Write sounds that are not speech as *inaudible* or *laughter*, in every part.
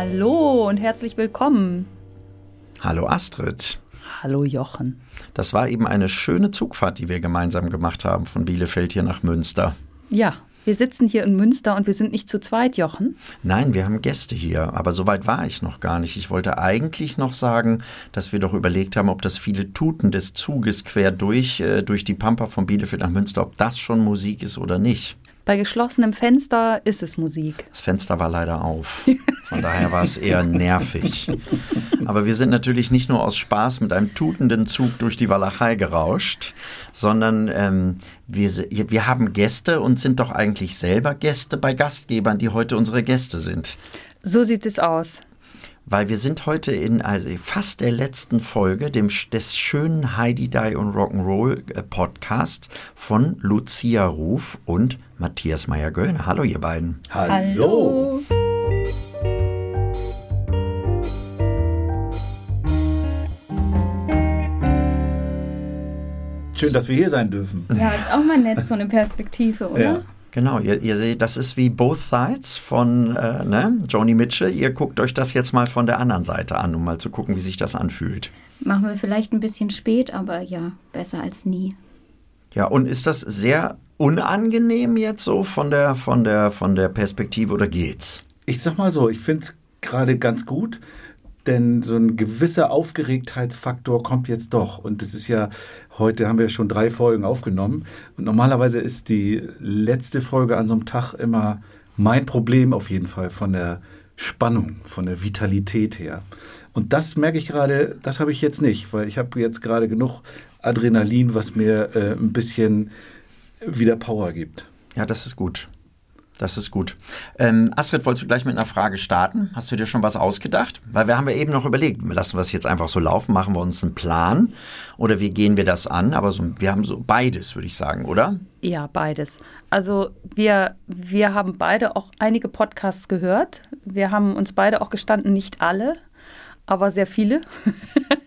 Hallo und herzlich willkommen. Hallo Astrid. Hallo Jochen. Das war eben eine schöne Zugfahrt, die wir gemeinsam gemacht haben von Bielefeld hier nach Münster. Ja, wir sitzen hier in Münster und wir sind nicht zu zweit, Jochen. Nein, wir haben Gäste hier, aber so weit war ich noch gar nicht. Ich wollte eigentlich noch sagen, dass wir doch überlegt haben, ob das viele Tuten des Zuges quer durch, äh, durch die Pampa von Bielefeld nach Münster, ob das schon Musik ist oder nicht. Bei geschlossenem Fenster ist es Musik. Das Fenster war leider auf. Von daher war es eher nervig. Aber wir sind natürlich nicht nur aus Spaß mit einem tutenden Zug durch die Walachei gerauscht, sondern ähm, wir, wir haben Gäste und sind doch eigentlich selber Gäste bei Gastgebern, die heute unsere Gäste sind. So sieht es aus. Weil wir sind heute in also fast der letzten Folge dem, des schönen Heidi Die und Rock'n'Roll äh, Podcasts von Lucia Ruf und Matthias Meyer-Göllner. Hallo, ihr beiden. Hallo. Schön, dass wir hier sein dürfen. Ja, ist auch mal nett, so eine Perspektive, oder? Ja. Genau, ihr, ihr seht, das ist wie Both Sides von äh, ne, Joni Mitchell. Ihr guckt euch das jetzt mal von der anderen Seite an, um mal zu gucken, wie sich das anfühlt. Machen wir vielleicht ein bisschen spät, aber ja, besser als nie. Ja, und ist das sehr unangenehm jetzt so von der, von der, von der Perspektive oder geht's? Ich sag mal so, ich finde es gerade ganz gut, denn so ein gewisser Aufgeregtheitsfaktor kommt jetzt doch. Und das ist ja, heute haben wir schon drei Folgen aufgenommen. Und normalerweise ist die letzte Folge an so einem Tag immer mein Problem auf jeden Fall von der Spannung, von der Vitalität her. Und das merke ich gerade, das habe ich jetzt nicht, weil ich habe jetzt gerade genug Adrenalin, was mir äh, ein bisschen wieder Power gibt. Ja, das ist gut. Das ist gut. Ähm, Astrid, wolltest du gleich mit einer Frage starten? Hast du dir schon was ausgedacht? Weil wir haben ja eben noch überlegt, lassen wir es jetzt einfach so laufen, machen wir uns einen Plan oder wie gehen wir das an? Aber so, wir haben so beides, würde ich sagen, oder? Ja, beides. Also wir, wir haben beide auch einige Podcasts gehört. Wir haben uns beide auch gestanden, nicht alle, aber sehr viele. *laughs*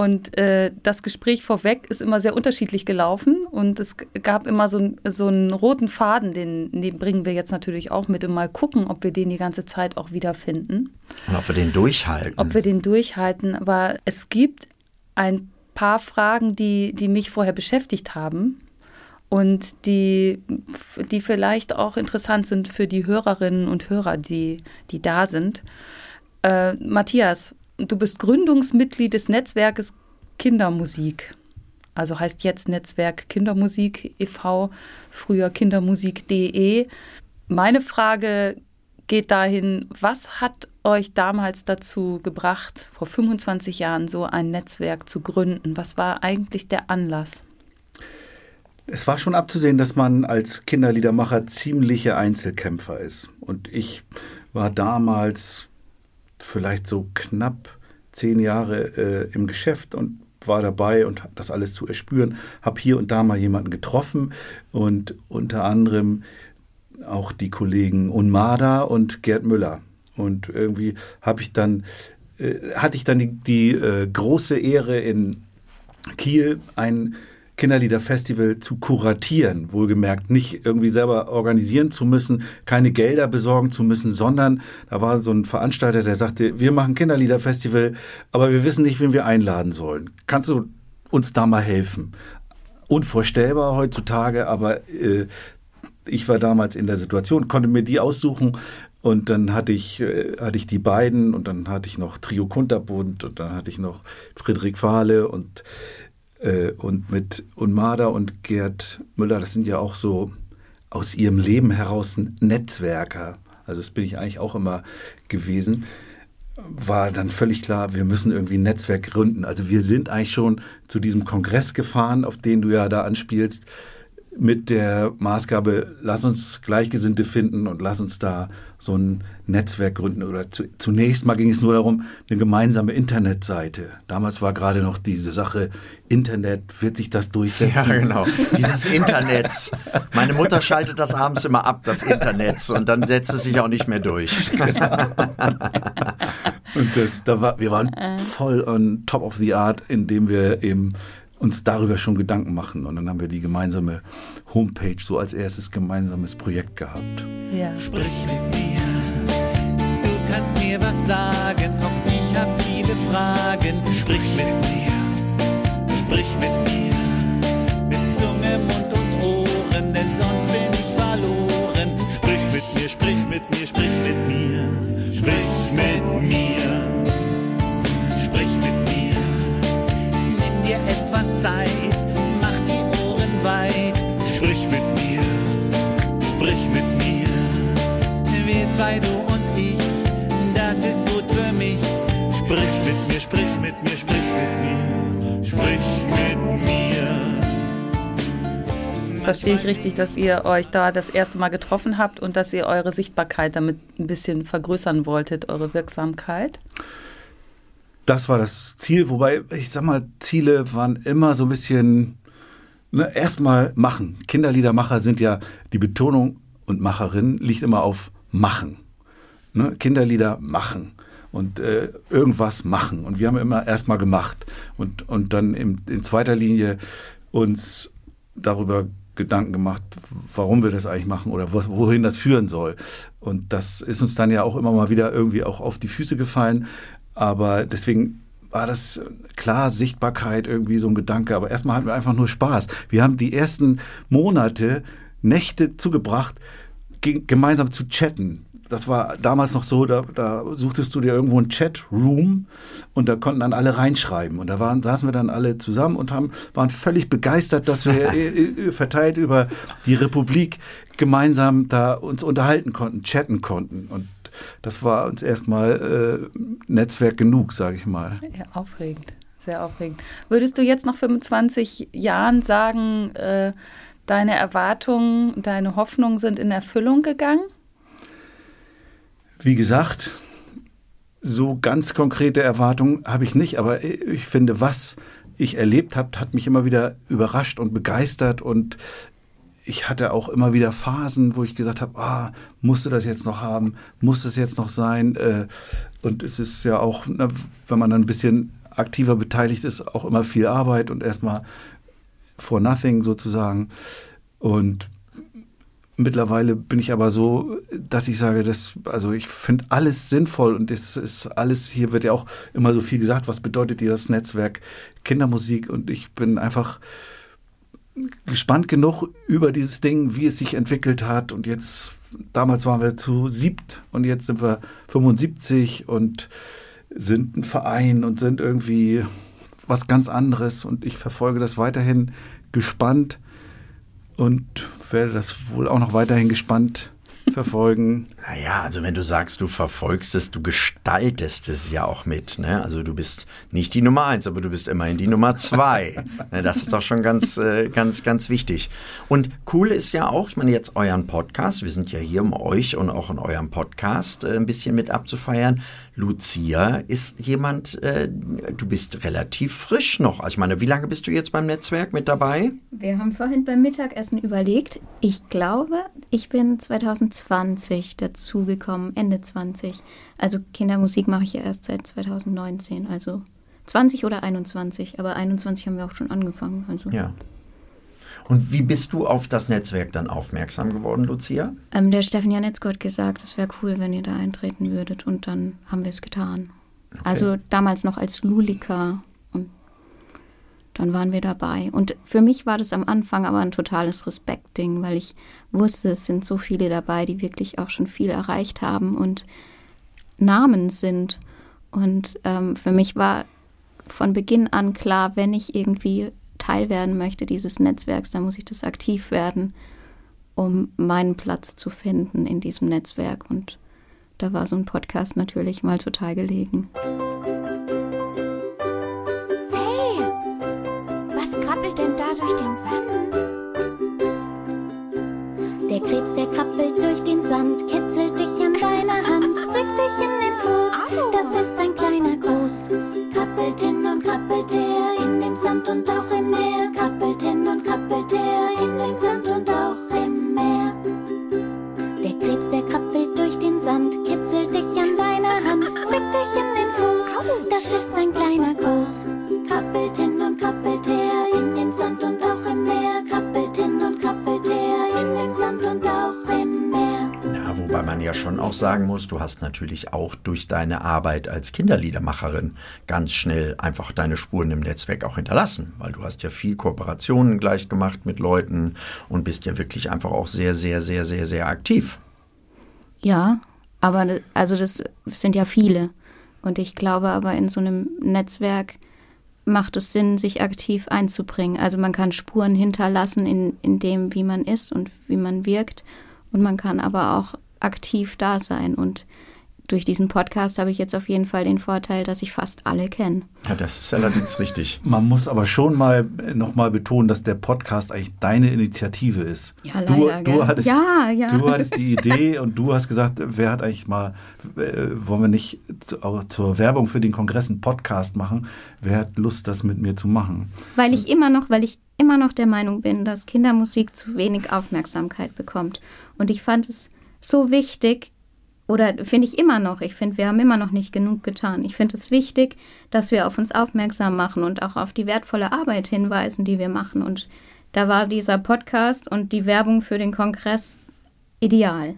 Und äh, das Gespräch vorweg ist immer sehr unterschiedlich gelaufen und es gab immer so, so einen roten Faden, den, den bringen wir jetzt natürlich auch mit und mal gucken, ob wir den die ganze Zeit auch wiederfinden. Und ob wir den durchhalten. Ob wir den durchhalten. Aber es gibt ein paar Fragen, die, die mich vorher beschäftigt haben und die, die vielleicht auch interessant sind für die Hörerinnen und Hörer, die, die da sind. Äh, Matthias, du bist Gründungsmitglied des Netzwerkes Kindermusik. Also heißt jetzt Netzwerk Kindermusik e.V., früher kindermusik.de. Meine Frage geht dahin, was hat euch damals dazu gebracht, vor 25 Jahren so ein Netzwerk zu gründen? Was war eigentlich der Anlass? Es war schon abzusehen, dass man als Kinderliedermacher ziemliche Einzelkämpfer ist. Und ich war damals vielleicht so knapp zehn Jahre äh, im Geschäft und war dabei und das alles zu erspüren. Habe hier und da mal jemanden getroffen und unter anderem auch die Kollegen Unmada und Gerd Müller. Und irgendwie habe ich dann, äh, hatte ich dann die, die äh, große Ehre in Kiel ein Kinderliederfestival zu kuratieren, wohlgemerkt nicht irgendwie selber organisieren zu müssen, keine Gelder besorgen zu müssen, sondern da war so ein Veranstalter, der sagte, wir machen Kinderliederfestival, aber wir wissen nicht, wen wir einladen sollen. Kannst du uns da mal helfen? Unvorstellbar heutzutage, aber äh, ich war damals in der Situation, konnte mir die aussuchen und dann hatte ich, äh, hatte ich die beiden und dann hatte ich noch Trio Kunterbund und dann hatte ich noch Friedrich Fahle und und mit Unmada und Gerd Müller, das sind ja auch so aus ihrem Leben heraus Netzwerker. Also das bin ich eigentlich auch immer gewesen. War dann völlig klar, wir müssen irgendwie ein Netzwerk gründen. Also wir sind eigentlich schon zu diesem Kongress gefahren, auf den du ja da anspielst, mit der Maßgabe, lass uns Gleichgesinnte finden und lass uns da so ein Netzwerk gründen. Oder zu, zunächst mal ging es nur darum, eine gemeinsame Internetseite. Damals war gerade noch diese Sache, Internet, wird sich das durchsetzen? Ja, genau. *laughs* Dieses Internet. Meine Mutter schaltet das abends immer ab, das Internet, und dann setzt es sich auch nicht mehr durch. Und das, da war, wir waren voll on top of the art, indem wir eben uns darüber schon Gedanken machen. Und dann haben wir die gemeinsame Homepage so als erstes gemeinsames Projekt gehabt. Ja. Sprich mit mir, du kannst mir was sagen, auch ich hab viele Fragen. Sprich mit mir, sprich mit mir, mit Zunge, Mund und Ohren, denn sonst bin ich verloren. Sprich mit mir, sprich mit mir, sprich mit mir, Verstehe ich richtig, dass ihr euch da das erste Mal getroffen habt und dass ihr eure Sichtbarkeit damit ein bisschen vergrößern wolltet, eure Wirksamkeit? Das war das Ziel, wobei, ich sag mal, Ziele waren immer so ein bisschen, ne, erstmal machen. Kinderliedermacher sind ja, die Betonung und Macherin liegt immer auf machen. Ne? Kinderlieder machen und äh, irgendwas machen. Und wir haben immer erstmal gemacht und, und dann in, in zweiter Linie uns darüber Gedanken gemacht, warum wir das eigentlich machen oder wo, wohin das führen soll. Und das ist uns dann ja auch immer mal wieder irgendwie auch auf die Füße gefallen. Aber deswegen war das klar Sichtbarkeit irgendwie so ein Gedanke. Aber erstmal hatten wir einfach nur Spaß. Wir haben die ersten Monate Nächte zugebracht, ge gemeinsam zu chatten. Das war damals noch so, da, da suchtest du dir irgendwo einen Chatroom und da konnten dann alle reinschreiben. Und da waren, saßen wir dann alle zusammen und haben, waren völlig begeistert, dass wir *laughs* äh, äh, verteilt über die Republik gemeinsam da uns unterhalten konnten, chatten konnten. Und das war uns erstmal äh, Netzwerk genug, sage ich mal. Ja, aufregend, sehr aufregend. Würdest du jetzt nach 25 Jahren sagen, äh, deine Erwartungen, deine Hoffnungen sind in Erfüllung gegangen? Wie gesagt, so ganz konkrete Erwartungen habe ich nicht, aber ich finde, was ich erlebt habe, hat mich immer wieder überrascht und begeistert und ich hatte auch immer wieder Phasen, wo ich gesagt habe, ah, musste das jetzt noch haben, muss es jetzt noch sein? Äh, Und es ist ja auch, ne, wenn man dann ein bisschen aktiver beteiligt ist, auch immer viel Arbeit und erstmal for nothing sozusagen. Und mittlerweile bin ich aber so, dass ich sage, dass, also ich finde alles sinnvoll und es ist alles, hier wird ja auch immer so viel gesagt, was bedeutet dir das Netzwerk Kindermusik und ich bin einfach gespannt genug über dieses Ding, wie es sich entwickelt hat. Und jetzt, damals waren wir zu siebt und jetzt sind wir 75 und sind ein Verein und sind irgendwie was ganz anderes. Und ich verfolge das weiterhin gespannt und werde das wohl auch noch weiterhin gespannt *laughs* verfolgen. Naja, also wenn du sagst, du verfolgst es, du gestaltest es ja auch mit. Ne? Also du bist nicht die Nummer eins, aber du bist immerhin die Nummer zwei. *laughs* ne, das ist doch schon ganz, äh, ganz, ganz wichtig. Und cool ist ja auch, ich meine jetzt euren Podcast, wir sind ja hier, um euch und auch in eurem Podcast äh, ein bisschen mit abzufeiern. Lucia ist jemand, äh, du bist relativ frisch noch. Also ich meine, wie lange bist du jetzt beim Netzwerk mit dabei? Wir haben vorhin beim Mittagessen überlegt. Ich glaube, ich bin 2020 dazugekommen, Ende 20. Also Kindermusik mache ich ja erst seit 2019, also 20 oder 21. Aber 21 haben wir auch schon angefangen. Also. Ja. Und wie bist du auf das Netzwerk dann aufmerksam geworden, Lucia? Ähm, der Steffen Janetzko hat gesagt, es wäre cool, wenn ihr da eintreten würdet. Und dann haben wir es getan. Also damals noch als Lulika. Und dann waren wir dabei. Und für mich war das am Anfang aber ein totales Respektding, weil ich wusste, es sind so viele dabei, die wirklich auch schon viel erreicht haben und Namen sind. Und ähm, für mich war von Beginn an klar, wenn ich irgendwie Teil werden möchte dieses Netzwerks, dann muss ich das aktiv werden, um meinen Platz zu finden in diesem Netzwerk. Und da war so ein Podcast natürlich mal total gelegen. Hey, was krabbelt denn da durch den Sand? Der Krebs, der krabbelt hin und krabbelt her in dem Sand und auch im Meer. Krabbelt hin und krabbelt her in dem Sand ja schon auch sagen muss, du hast natürlich auch durch deine Arbeit als Kinderliedermacherin ganz schnell einfach deine Spuren im Netzwerk auch hinterlassen, weil du hast ja viel Kooperationen gleich gemacht mit Leuten und bist ja wirklich einfach auch sehr, sehr, sehr, sehr, sehr aktiv. Ja, aber also das sind ja viele. Und ich glaube aber in so einem Netzwerk macht es Sinn, sich aktiv einzubringen. Also man kann Spuren hinterlassen in, in dem, wie man ist und wie man wirkt. Und man kann aber auch aktiv da sein. Und durch diesen Podcast habe ich jetzt auf jeden Fall den Vorteil, dass ich fast alle kenne. Ja, das ist allerdings richtig. Man muss aber schon mal nochmal betonen, dass der Podcast eigentlich deine Initiative ist. Ja, du, leider, du, gell? hattest, Ja, ja. du hattest die Idee *laughs* und du hast gesagt, wer hat eigentlich mal, äh, wollen wir nicht zu, auch zur Werbung für den Kongress einen Podcast machen? Wer hat Lust, das mit mir zu machen? Weil ich immer noch, weil ich immer noch der Meinung bin, dass Kindermusik zu wenig Aufmerksamkeit bekommt. Und ich fand es so wichtig, oder finde ich immer noch, ich finde, wir haben immer noch nicht genug getan. Ich finde es wichtig, dass wir auf uns aufmerksam machen und auch auf die wertvolle Arbeit hinweisen, die wir machen. Und da war dieser Podcast und die Werbung für den Kongress ideal.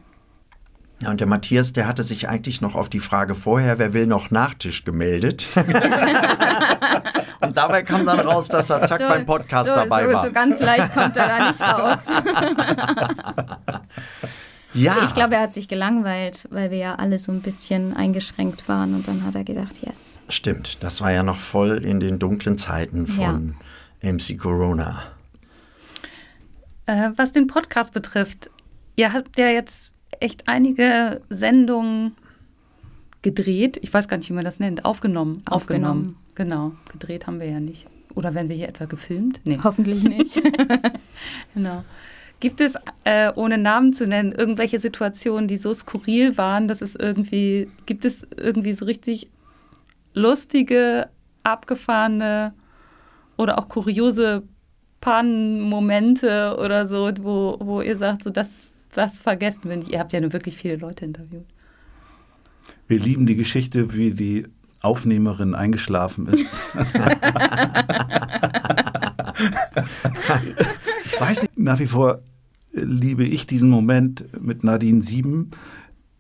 Ja, und der Matthias, der hatte sich eigentlich noch auf die Frage vorher, wer will noch Nachtisch gemeldet. *laughs* und dabei kam dann raus, dass er zack beim Podcast so, dabei so, war. So ganz leicht kommt er da nicht raus. *laughs* ja, Ich glaube, er hat sich gelangweilt, weil wir ja alle so ein bisschen eingeschränkt waren. Und dann hat er gedacht, yes. stimmt. Das war ja noch voll in den dunklen Zeiten von MC Corona. Äh, was den Podcast betrifft, ihr habt ja jetzt echt einige Sendungen gedreht. Ich weiß gar nicht, wie man das nennt. Aufgenommen. Aufgenommen. Genau. Gedreht haben wir ja nicht. Oder werden wir hier etwa gefilmt? Nee. Hoffentlich nicht. *laughs* Genau. Gibt es, äh, ohne Namen zu nennen, irgendwelche Situationen, die so skurril waren, dass es irgendwie, gibt es irgendwie so richtig lustige, abgefahrene oder auch kuriose Pannenmomente oder so, wo, wo ihr sagt, so das, das vergessen wir nicht. Ihr habt ja nur wirklich viele Leute interviewt. Wir lieben die Geschichte, wie die Aufnehmerin eingeschlafen ist. *laughs* ich weiß nicht, nach wie vor liebe ich diesen Moment mit Nadine Sieben,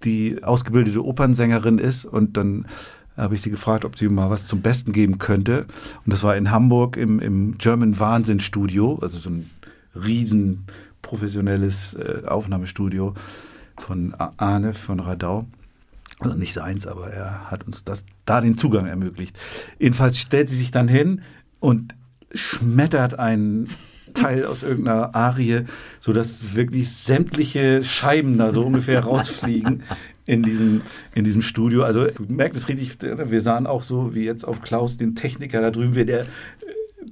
die ausgebildete Opernsängerin ist und dann habe ich sie gefragt, ob sie mal was zum Besten geben könnte. Und das war in Hamburg im, im German Wahnsinn Studio, also so ein riesen professionelles äh, Aufnahmestudio von Arne von Radau. Also nicht seins, aber er hat uns das, da den Zugang ermöglicht. Jedenfalls stellt sie sich dann hin und schmettert einen Teil aus irgendeiner Arie, sodass wirklich sämtliche Scheiben da so ungefähr *laughs* rausfliegen in diesem, in diesem Studio. Also du merkst es richtig, wir sahen auch so wie jetzt auf Klaus, den Techniker da drüben, wie der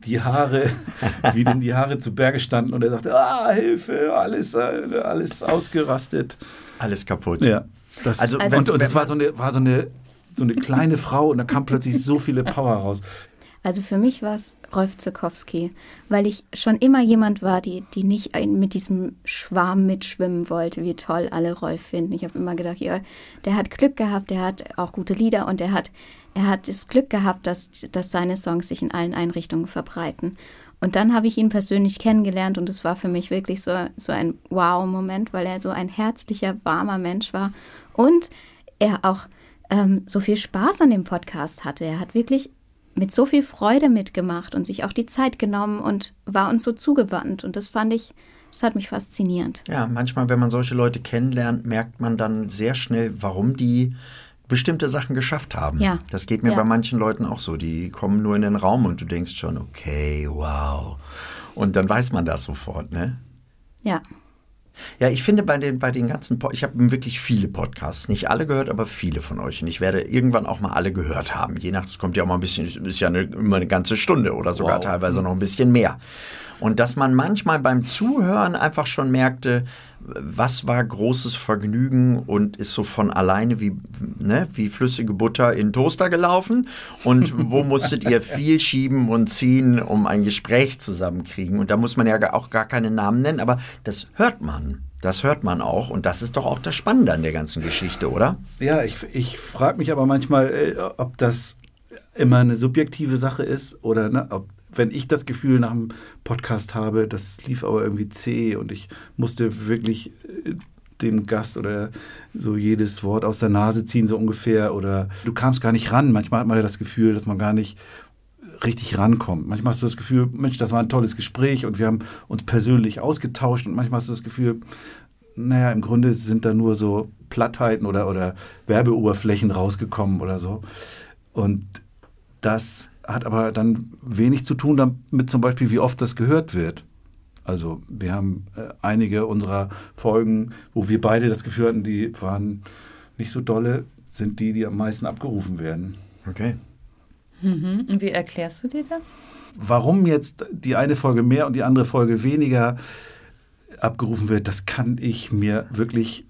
die Haare, *laughs* wie denn die Haare zu Berge standen und er sagte, ah, Hilfe, alles, alles ausgerastet. Alles kaputt. Ja. Das, Also, und, und das war so eine, war so eine, so eine kleine Frau und da kam plötzlich so viele Power raus. Also für mich war es Rolf Zukowski, weil ich schon immer jemand war, die, die nicht mit diesem Schwarm mitschwimmen wollte, wie toll alle Rolf finden. Ich habe immer gedacht, ja, der hat Glück gehabt, der hat auch gute Lieder und er hat, er hat das Glück gehabt, dass, dass seine Songs sich in allen Einrichtungen verbreiten. Und dann habe ich ihn persönlich kennengelernt und es war für mich wirklich so, so ein Wow-Moment, weil er so ein herzlicher, warmer Mensch war und er auch ähm, so viel Spaß an dem Podcast hatte. Er hat wirklich mit so viel Freude mitgemacht und sich auch die Zeit genommen und war uns so zugewandt. Und das fand ich, das hat mich faszinierend. Ja, manchmal, wenn man solche Leute kennenlernt, merkt man dann sehr schnell, warum die bestimmte Sachen geschafft haben. Ja. Das geht mir Ja. bei manchen Leuten auch so. Die kommen nur in den Raum und du denkst schon, okay, wow. Und dann weiß man das sofort, ne? Ja. Ja, ich finde bei den, bei den ganzen, Po- ich habe wirklich viele Podcasts, nicht alle gehört, aber viele von euch. Und ich werde irgendwann auch mal alle gehört haben. Je nach, das kommt ja auch mal ein bisschen, ist ja eine, immer eine ganze Stunde oder sogar Wow. teilweise noch ein bisschen mehr. Und dass man manchmal beim Zuhören einfach schon merkte, was war großes Vergnügen und ist so von alleine wie, ne, wie flüssige Butter in Toaster gelaufen? Und wo *laughs* musstet ihr viel schieben und ziehen, um ein Gespräch zusammenkriegen? Und da muss man ja auch gar keine Namen nennen, aber das hört man. Das hört man auch und das ist doch auch das Spannende an der ganzen Geschichte, oder? Ja, ich, ich frage mich aber manchmal, äh, ob das immer eine subjektive Sache ist oder ne, ob, wenn ich das Gefühl nach dem Podcast habe, das lief aber irgendwie zäh und ich musste wirklich äh, dem Gast oder so jedes Wort aus der Nase ziehen, so ungefähr, oder du kamst gar nicht ran. Manchmal hat man ja das Gefühl, dass man gar nicht richtig rankommt. Manchmal hast du das Gefühl, Mensch, das war ein tolles Gespräch und wir haben uns persönlich ausgetauscht und manchmal hast du das Gefühl, naja, im Grunde sind da nur so Plattheiten oder, oder Werbeoberflächen rausgekommen oder so. Und das hat aber dann wenig zu tun damit zum Beispiel, wie oft das gehört wird. Also wir haben äh, einige unserer Folgen, wo wir beide das Gefühl hatten, die waren nicht so dolle, sind die, die am meisten abgerufen werden. Okay. Mhm. Und wie erklärst du dir das? Warum jetzt die eine Folge mehr und die andere Folge weniger abgerufen wird, das kann ich mir wirklich,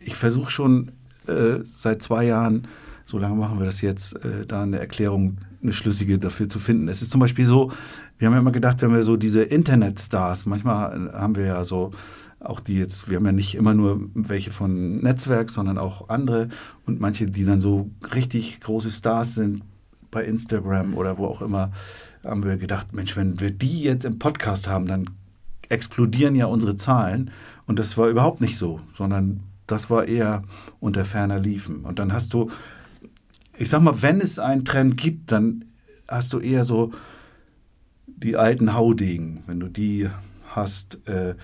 ich versuche schon äh, seit zwei Jahren, so lange machen wir das jetzt, äh, da eine Erklärung, eine schlüssige dafür zu finden. Es ist zum Beispiel so, wir haben ja immer gedacht, wenn wir so diese Internetstars, manchmal haben wir ja so auch die jetzt, wir haben ja nicht immer nur welche von Netzwerk, sondern auch andere und manche, die dann so richtig große Stars sind bei Instagram oder wo auch immer, haben wir gedacht, Mensch, wenn wir die jetzt im Podcast haben, dann explodieren ja unsere Zahlen. Und das war überhaupt nicht so, sondern das war eher unter ferner Liefen. Und dann hast du, ich sag mal, wenn es einen Trend gibt, dann hast du eher so die alten Haudegen, wenn du die hast. Äh,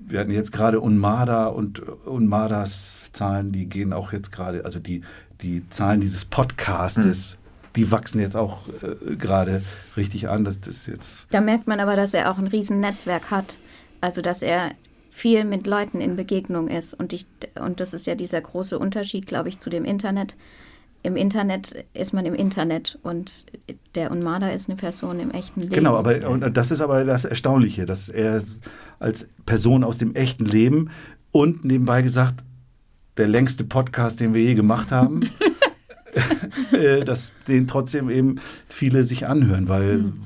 wir hatten jetzt gerade Unmada und Unmadas Zahlen, die gehen auch jetzt gerade, also die, die Zahlen dieses Podcastes, mhm die wachsen jetzt auch äh, gerade richtig an. Das, das jetzt da merkt man aber, dass er auch ein Riesennetzwerk hat. Also dass er viel mit Leuten in Begegnung ist. Und, ich, und das ist ja dieser große Unterschied, glaube ich, zu dem Internet. Im Internet ist man im Internet und der Unmada ist eine Person im echten Leben. Genau, aber und das ist aber das Erstaunliche, dass er als Person aus dem echten Leben und nebenbei gesagt der längste Podcast, den wir je gemacht haben. *laughs* Äh, dass den trotzdem eben viele sich anhören, weil mhm.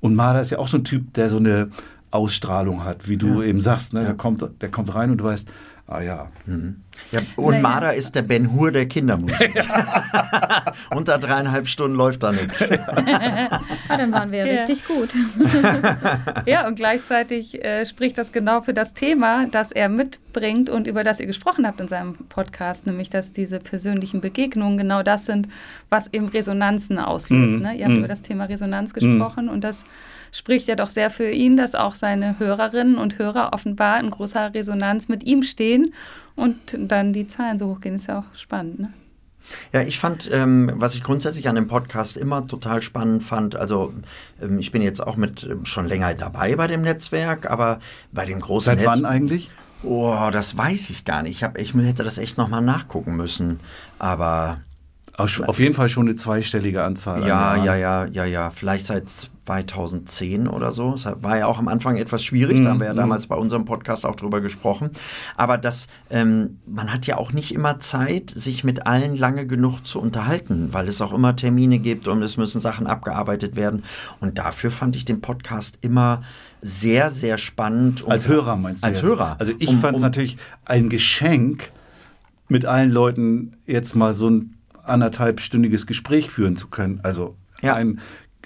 und Marder ist ja auch so ein Typ, der so eine Ausstrahlung hat, wie du ja. eben sagst, ne? der, kommt, der kommt rein und du weißt, ah ja. Mhm. ja und Marder ist der Ben Hur der Kindermusik. *laughs* Unter dreieinhalb Stunden läuft da nichts. *laughs* ah, dann waren wir ja. richtig gut. *laughs* ja, und gleichzeitig äh, spricht das genau für das Thema, das er mitbringt und über das ihr gesprochen habt in seinem Podcast, nämlich dass diese persönlichen Begegnungen genau das sind, was eben Resonanzen auslöst. Mhm. Ne? Ihr habt mhm. über das Thema Resonanz gesprochen und das spricht ja doch sehr für ihn, dass auch seine Hörerinnen und Hörer offenbar in großer Resonanz mit ihm stehen und dann die Zahlen so hochgehen. Ist ja auch spannend. Ne? Ja, ich fand, ähm, was ich grundsätzlich an dem Podcast immer total spannend fand, also ähm, ich bin jetzt auch mit ähm, schon länger dabei bei dem Netzwerk, aber bei dem großen Seit wann eigentlich? Oh, das weiß ich gar nicht. Ich, hab, ich hätte das echt nochmal nachgucken müssen. Aber auf jeden Fall schon eine zweistellige Anzahl. Ja, ja, ja, ja, ja. Vielleicht seit 2010 oder so. Das war ja auch am Anfang etwas schwierig. Da haben wir ja mhm, damals bei unserem Podcast auch drüber gesprochen. Aber das, ähm, man hat ja auch nicht immer Zeit, sich mit allen lange genug zu unterhalten, weil es auch immer Termine gibt und es müssen Sachen abgearbeitet werden. Und dafür fand ich den Podcast immer sehr, sehr spannend. Um, als Hörer meinst du? Als jetzt? Hörer. Also ich um, fand es um, natürlich ein Geschenk, mit allen Leuten jetzt mal so ein anderthalbstündiges Gespräch führen zu können. Also ja. ein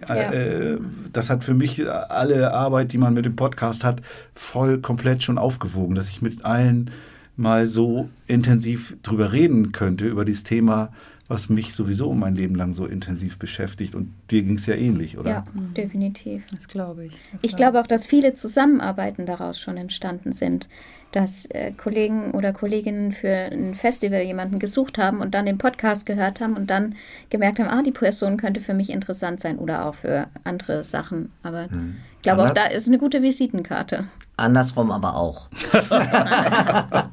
ja. Äh, das hat für mich alle Arbeit, die man mit dem Podcast hat, voll komplett schon aufgewogen, dass ich mit allen mal so intensiv drüber reden könnte, über dieses Thema, was mich sowieso mein Leben lang so intensiv beschäftigt. Und dir ging es ja ähnlich, oder? Ja, definitiv. Das glaube ich. Das ich glaube auch, dass viele Zusammenarbeiten daraus schon entstanden sind dass äh, Kollegen oder Kolleginnen für ein Festival jemanden gesucht haben und dann den Podcast gehört haben und dann gemerkt haben, ah, die Person könnte für mich interessant sein oder auch für andere Sachen. Aber hm. ich glaube, auch da ist eine gute Visitenkarte. Andersrum aber auch. *laughs*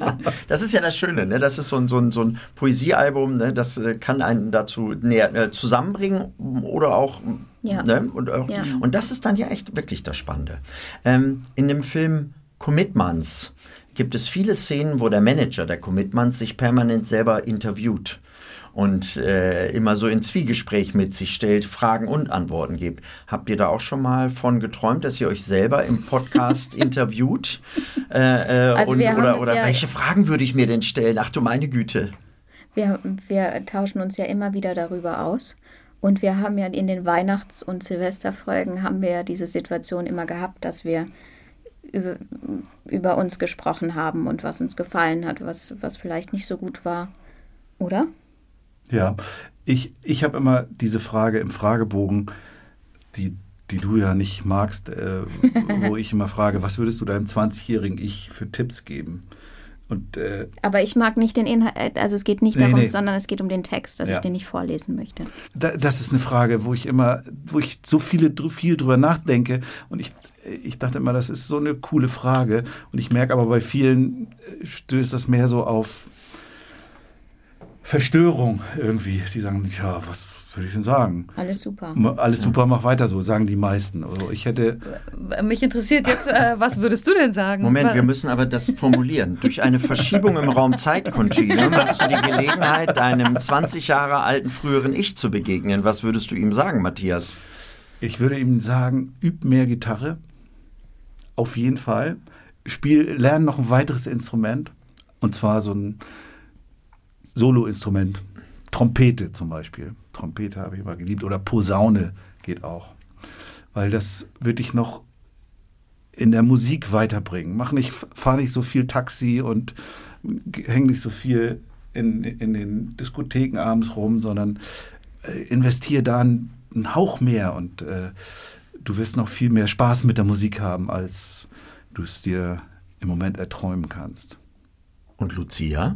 das ist ja das Schöne, ne? Das ist so ein, so ein, so ein Poesiealbum, ne? das äh, kann einen dazu näher, äh, zusammenbringen oder auch. Ja. Ne? Und, auch ja. und das ist dann ja echt wirklich das Spannende. Ähm, in dem Film Commitments gibt es viele Szenen, wo der Manager der Commitments sich permanent selber interviewt und äh, immer so in Zwiegespräch mit sich stellt, Fragen und Antworten gibt. Habt ihr da auch schon mal von geträumt, dass ihr euch selber im Podcast *laughs* interviewt? Äh, äh, Also und, oder oder ja- welche Fragen würde ich mir denn stellen? Ach du meine Güte. Wir, wir tauschen uns ja immer wieder darüber aus. Und wir haben ja in den Weihnachts- und Silvesterfolgen haben wir ja diese Situation immer gehabt, dass wir über, über uns gesprochen haben und was uns gefallen hat, was, was vielleicht nicht so gut war. Oder? Ja, ich, ich habe immer diese Frage im Fragebogen, die, die du ja nicht magst, äh, wo *laughs* ich immer frage, was würdest du deinem 20-jährigen Ich für Tipps geben? Und äh, Aber ich mag nicht den Inhalt, also es geht nicht Nee, darum, nee. sondern es geht um den Text, dass Ja. ich den nicht vorlesen möchte. da, das ist eine Frage, wo ich immer, wo ich so viele, viel drüber nachdenke. Und ich, ich dachte immer, das ist so eine coole Frage. Und ich merke aber bei vielen äh, stößt das mehr so auf Verstörung irgendwie. Die sagen, ja, was würde ich denn sagen? Alles super. Alles super, mach weiter so, sagen die meisten. Also ich hätte, Mich interessiert jetzt, äh, was würdest du denn sagen? Moment, wir müssen aber das formulieren. Durch eine Verschiebung im Raum-Zeit-Kontinuum hast du die Gelegenheit, deinem 20 Jahre alten früheren Ich zu begegnen. Was würdest du ihm sagen, Matthias? ich würde ihm sagen, üb mehr Gitarre. Auf jeden Fall. Spiel, lern noch ein weiteres Instrument. Und zwar so ein Solo-Instrument. Trompete zum Beispiel. Trompete habe ich immer geliebt. Oder Posaune geht auch. Weil das würde ich noch in der Musik weiterbringen. Mach nicht, fahr nicht so viel Taxi und häng nicht so viel in, in den Diskotheken abends rum, sondern äh, investiere da einen, einen Hauch mehr und äh, du wirst noch viel mehr Spaß mit der Musik haben, als du es dir im Moment erträumen kannst. Und Lucia?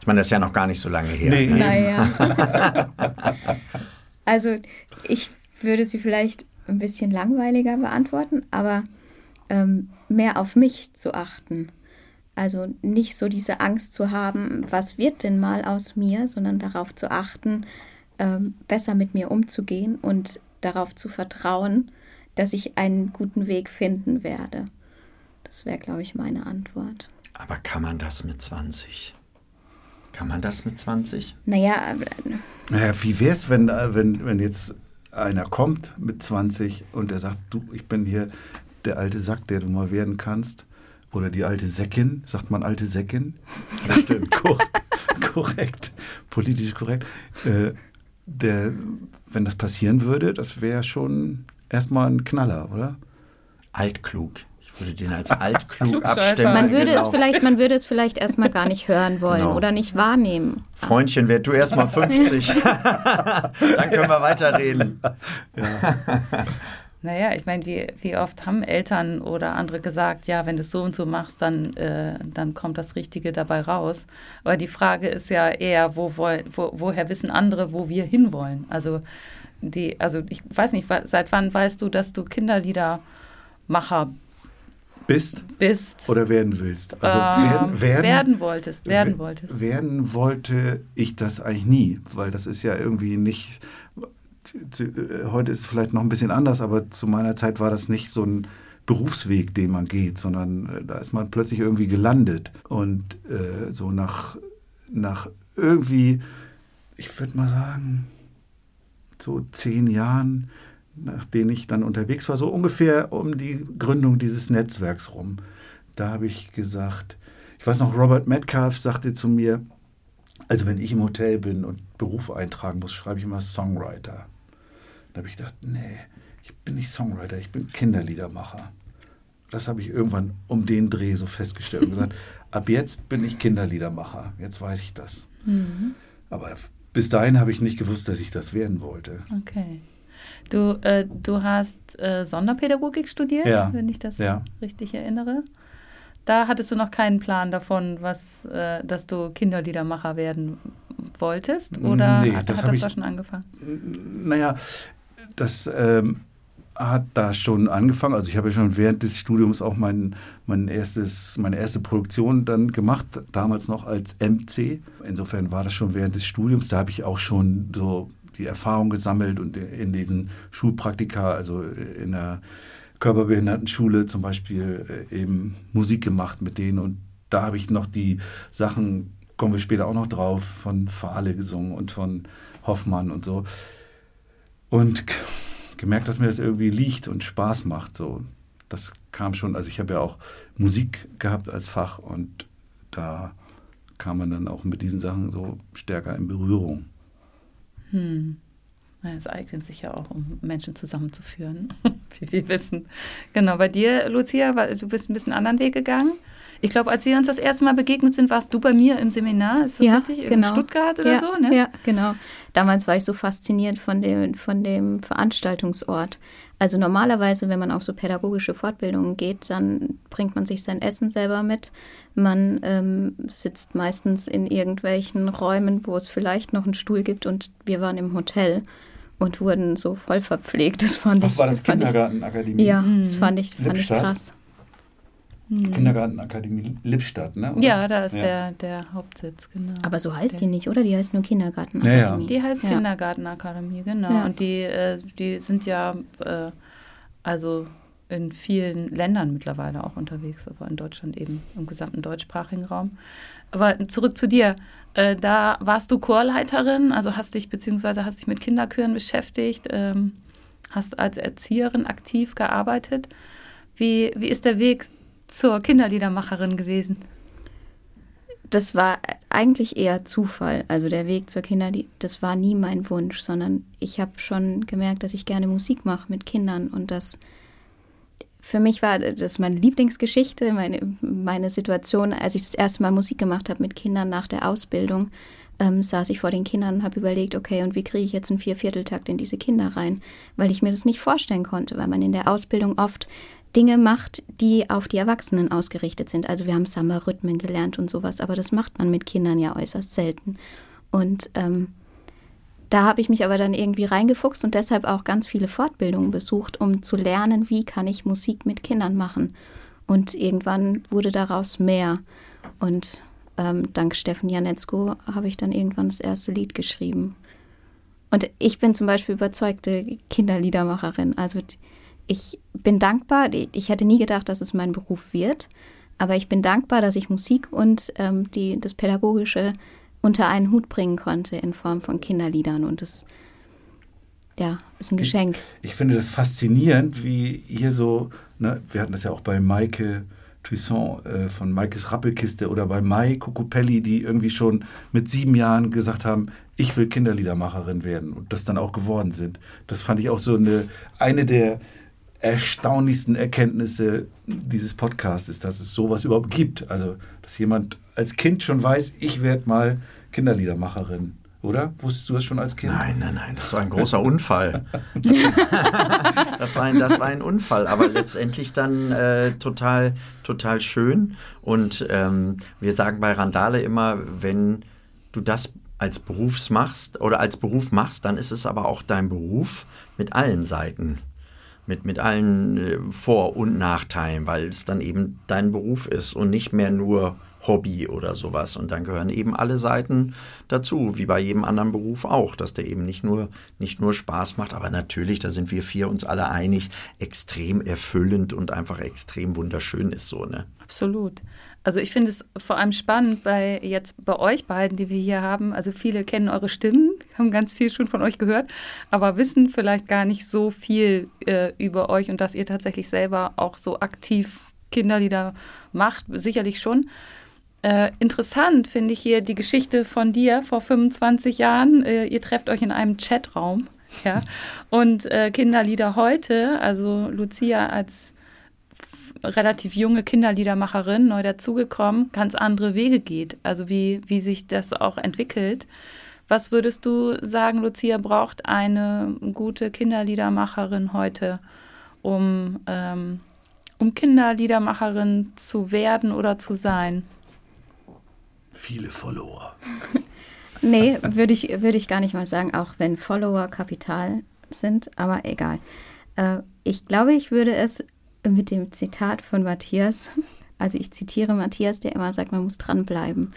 Ich meine, das ist ja noch gar nicht so lange her. Nee. ne? Naja. *laughs* also ich würde sie vielleicht ein bisschen langweiliger beantworten, aber ähm, mehr auf mich zu achten. Also nicht so diese Angst zu haben, was wird denn mal aus mir, sondern darauf zu achten, ähm, besser mit mir umzugehen und darauf zu vertrauen, dass ich einen guten Weg finden werde. Das wäre, glaube ich, meine Antwort. Aber kann man das mit 20? Kann man das mit 20? Naja, Naja, wie wäre es, wenn, äh, wenn, wenn jetzt einer kommt mit 20 und er sagt, du, ich bin hier der alte Sack, der du mal werden kannst. Oder die alte Säckin, sagt man alte Säckin? Stimmt, *laughs* Kor korrekt, politisch korrekt. Äh, der, wenn das passieren würde, das wäre schon erstmal ein Knaller, oder? Altklug. Ich würde den als altklug abstimmen. Man würde genau. es vielleicht, man würde es vielleicht erstmal gar nicht hören wollen Genau. oder nicht wahrnehmen. Freundchen, werd du erst mal *laughs* 50. *laughs* Dann können wir weiterreden. Naja, ich meine, wie, wie oft haben Eltern oder andere gesagt, ja, wenn du es so und so machst, dann, äh, dann kommt das Richtige dabei raus. Aber die Frage ist ja eher, wo, wo, woher wissen andere, wo wir hinwollen? Also, die, also ich weiß nicht, seit wann weißt du, dass du Kinderliedermacher Bist bist? oder werden willst. Also Ähm, werden, werden, werden wolltest, werden we- wolltest. Werden wollte ich das eigentlich nie, weil das ist ja irgendwie nicht. Äh, Heute ist es vielleicht noch ein bisschen anders, aber zu meiner Zeit war das nicht so ein Berufsweg, den man geht, sondern äh, da ist man plötzlich irgendwie gelandet. Und äh, so nach, nach irgendwie, ich würde mal sagen, so zehn Jahren, nach denen ich dann unterwegs war, so ungefähr um die Gründung dieses Netzwerks rum. Da habe ich gesagt, ich weiß noch, Robert Metcalf sagte zu mir, also wenn ich im Hotel bin und Beruf eintragen muss, schreibe ich immer Songwriter. Da habe ich gedacht, nee, ich bin nicht Songwriter, ich bin Kinderliedermacher. Das habe ich irgendwann um den Dreh so festgestellt und gesagt, *laughs* ab jetzt bin ich Kinderliedermacher. Jetzt weiß ich das. Aber bis dahin habe ich nicht gewusst, dass ich das werden wollte. Okay. Du, äh, du hast äh, Sonderpädagogik studiert, Ja. wenn ich das Ja. richtig erinnere. Da hattest du noch keinen Plan davon, was, äh, dass du Kinderliedermacher werden wolltest? Oder Nee, hat, das hat das da schon angefangen? Naja, das ähm, hat da schon angefangen. Also ich habe ja schon während des Studiums auch mein, mein erstes, meine erste Produktion dann gemacht, damals noch als MC. Insofern war das schon während des Studiums. Da habe ich auch schon so die Erfahrung gesammelt und in diesen Schulpraktika, also in der Körperbehindertenschule zum Beispiel äh, eben Musik gemacht mit denen und da habe ich noch die Sachen, kommen wir später auch noch drauf, von Fahle gesungen und von Hoffmann und so. Und gemerkt, dass mir das irgendwie liegt und Spaß macht. So. Das kam schon, also ich habe ja auch Musik gehabt als Fach und da kam man dann auch mit diesen Sachen so stärker in Berührung. Hm. Es eignet sich ja auch, um Menschen zusammenzuführen, *laughs* wie wir wissen. Genau, bei dir, Lucia, du bist ein bisschen anderen Weg gegangen. Ich glaube, als wir uns das erste Mal begegnet sind, warst du bei mir im Seminar, ist das ja, richtig? Genau. In Stuttgart oder ja, so, ne? Ja, genau. Damals war ich so fasziniert von dem, von dem Veranstaltungsort. Also normalerweise, wenn man auf so pädagogische Fortbildungen geht, dann bringt man sich sein Essen selber mit. Man ähm, sitzt meistens in irgendwelchen Räumen, wo es vielleicht noch einen Stuhl gibt und wir waren im Hotel und wurden so voll verpflegt. Das fand Ach, ich. war das Kindergartenakademie? Ja, das fand ich, fand ich krass. Hm. Kindergartenakademie Lippstadt, ne? Oder? Ja, da ist ja. Der, der Hauptsitz, genau. Aber so heißt der. die nicht, oder? Die heißt nur Kindergartenakademie. Ja, ja. Die heißt ja. Kindergartenakademie, genau. Und die, äh, die sind ja äh, also in vielen Ländern mittlerweile auch unterwegs, aber in Deutschland eben im gesamten deutschsprachigen Raum. Aber zurück zu dir. Äh, da warst du Chorleiterin, also hast dich beziehungsweise hast dich mit Kinderchören beschäftigt, ähm, hast als Erzieherin aktiv gearbeitet. Wie, wie ist der Weg zur Kinderliedermacherin gewesen? Das war eigentlich eher Zufall. Also der Weg zur Kinderlied, das war nie mein Wunsch, sondern ich habe schon gemerkt, dass ich gerne Musik mache mit Kindern und das für mich war das meine Lieblingsgeschichte, meine, meine Situation, als ich das erste Mal Musik gemacht habe mit Kindern nach der Ausbildung, ähm, saß ich vor den Kindern und habe überlegt, okay, und wie kriege ich jetzt einen Viervierteltakt in diese Kinder rein? Weil ich mir das nicht vorstellen konnte, weil man in der Ausbildung oft Dinge macht, die auf die Erwachsenen ausgerichtet sind. Also wir haben Samba-Rhythmen gelernt und sowas, aber das macht man mit Kindern ja äußerst selten. Und ähm, da habe ich mich aber dann irgendwie reingefuchst und deshalb auch ganz viele Fortbildungen besucht, um zu lernen, wie kann ich Musik mit Kindern machen. Und irgendwann wurde daraus mehr. Und ähm, dank Steffen Janetzko habe ich dann irgendwann das erste Lied geschrieben. Und ich bin zum Beispiel überzeugte Kinderliedermacherin. Also ich bin dankbar. Ich hätte nie gedacht, dass es mein Beruf wird. Aber ich bin dankbar, dass ich Musik und ähm, die, das Pädagogische unter einen Hut bringen konnte in Form von Kinderliedern. Und das ja, ist ein Geschenk. Ich, ich finde das faszinierend, wie hier so, ne, wir hatten das ja auch bei Maike Tuisson äh, von Maikes Rappelkiste oder bei Mai Cocopelli, die irgendwie schon mit sieben Jahren gesagt haben, ich will Kinderliedermacherin werden und das dann auch geworden sind. Das fand ich auch so eine, eine der erstaunlichsten Erkenntnisse dieses Podcasts ist, dass es sowas überhaupt gibt. Also, dass jemand als Kind schon weiß, ich werde mal Kinderliedermacherin. Oder? Wusstest du das schon als Kind? Nein, nein, nein. Das war ein großer Unfall. *laughs* das, war ein, das war ein Unfall, aber letztendlich dann äh, total, total schön. Und ähm, wir sagen bei Randale immer, wenn du das als Berufs machst oder als Beruf machst, dann ist es aber auch dein Beruf mit allen Seiten mit, mit allen äh, Vor- und Nachteilen, weil es dann eben dein Beruf ist und nicht mehr nur Hobby oder sowas. Und dann gehören eben alle Seiten dazu, wie bei jedem anderen Beruf auch, dass der eben nicht nur, nicht nur Spaß macht, aber natürlich, da sind wir vier uns alle einig, extrem erfüllend und einfach extrem wunderschön ist so, ne? Absolut. Also ich finde es vor allem spannend bei jetzt bei euch beiden, die wir hier haben. Also viele kennen eure Stimmen, haben ganz viel schon von euch gehört, aber wissen vielleicht gar nicht so viel äh, über euch und dass ihr tatsächlich selber auch so aktiv Kinderlieder macht, sicherlich schon. Äh, interessant finde ich hier die Geschichte von dir vor 25 Jahren. Äh, ihr trefft euch in einem Chatraum, ja. Und äh, Kinderlieder heute, also Lucia als relativ junge Kinderliedermacherin, neu dazugekommen, ganz andere Wege geht. Also wie, wie sich das auch entwickelt. Was würdest du sagen, Lucia, braucht eine gute Kinderliedermacherin heute, um, ähm, um Kinderliedermacherin zu werden oder zu sein? Viele Follower. *laughs* nee, würde ich, würd ich gar nicht mal sagen, auch wenn Follower Kapital sind, aber egal. Äh, ich glaube, ich würde es mit dem Zitat von Matthias. Also ich zitiere Matthias, der immer sagt, man muss dranbleiben.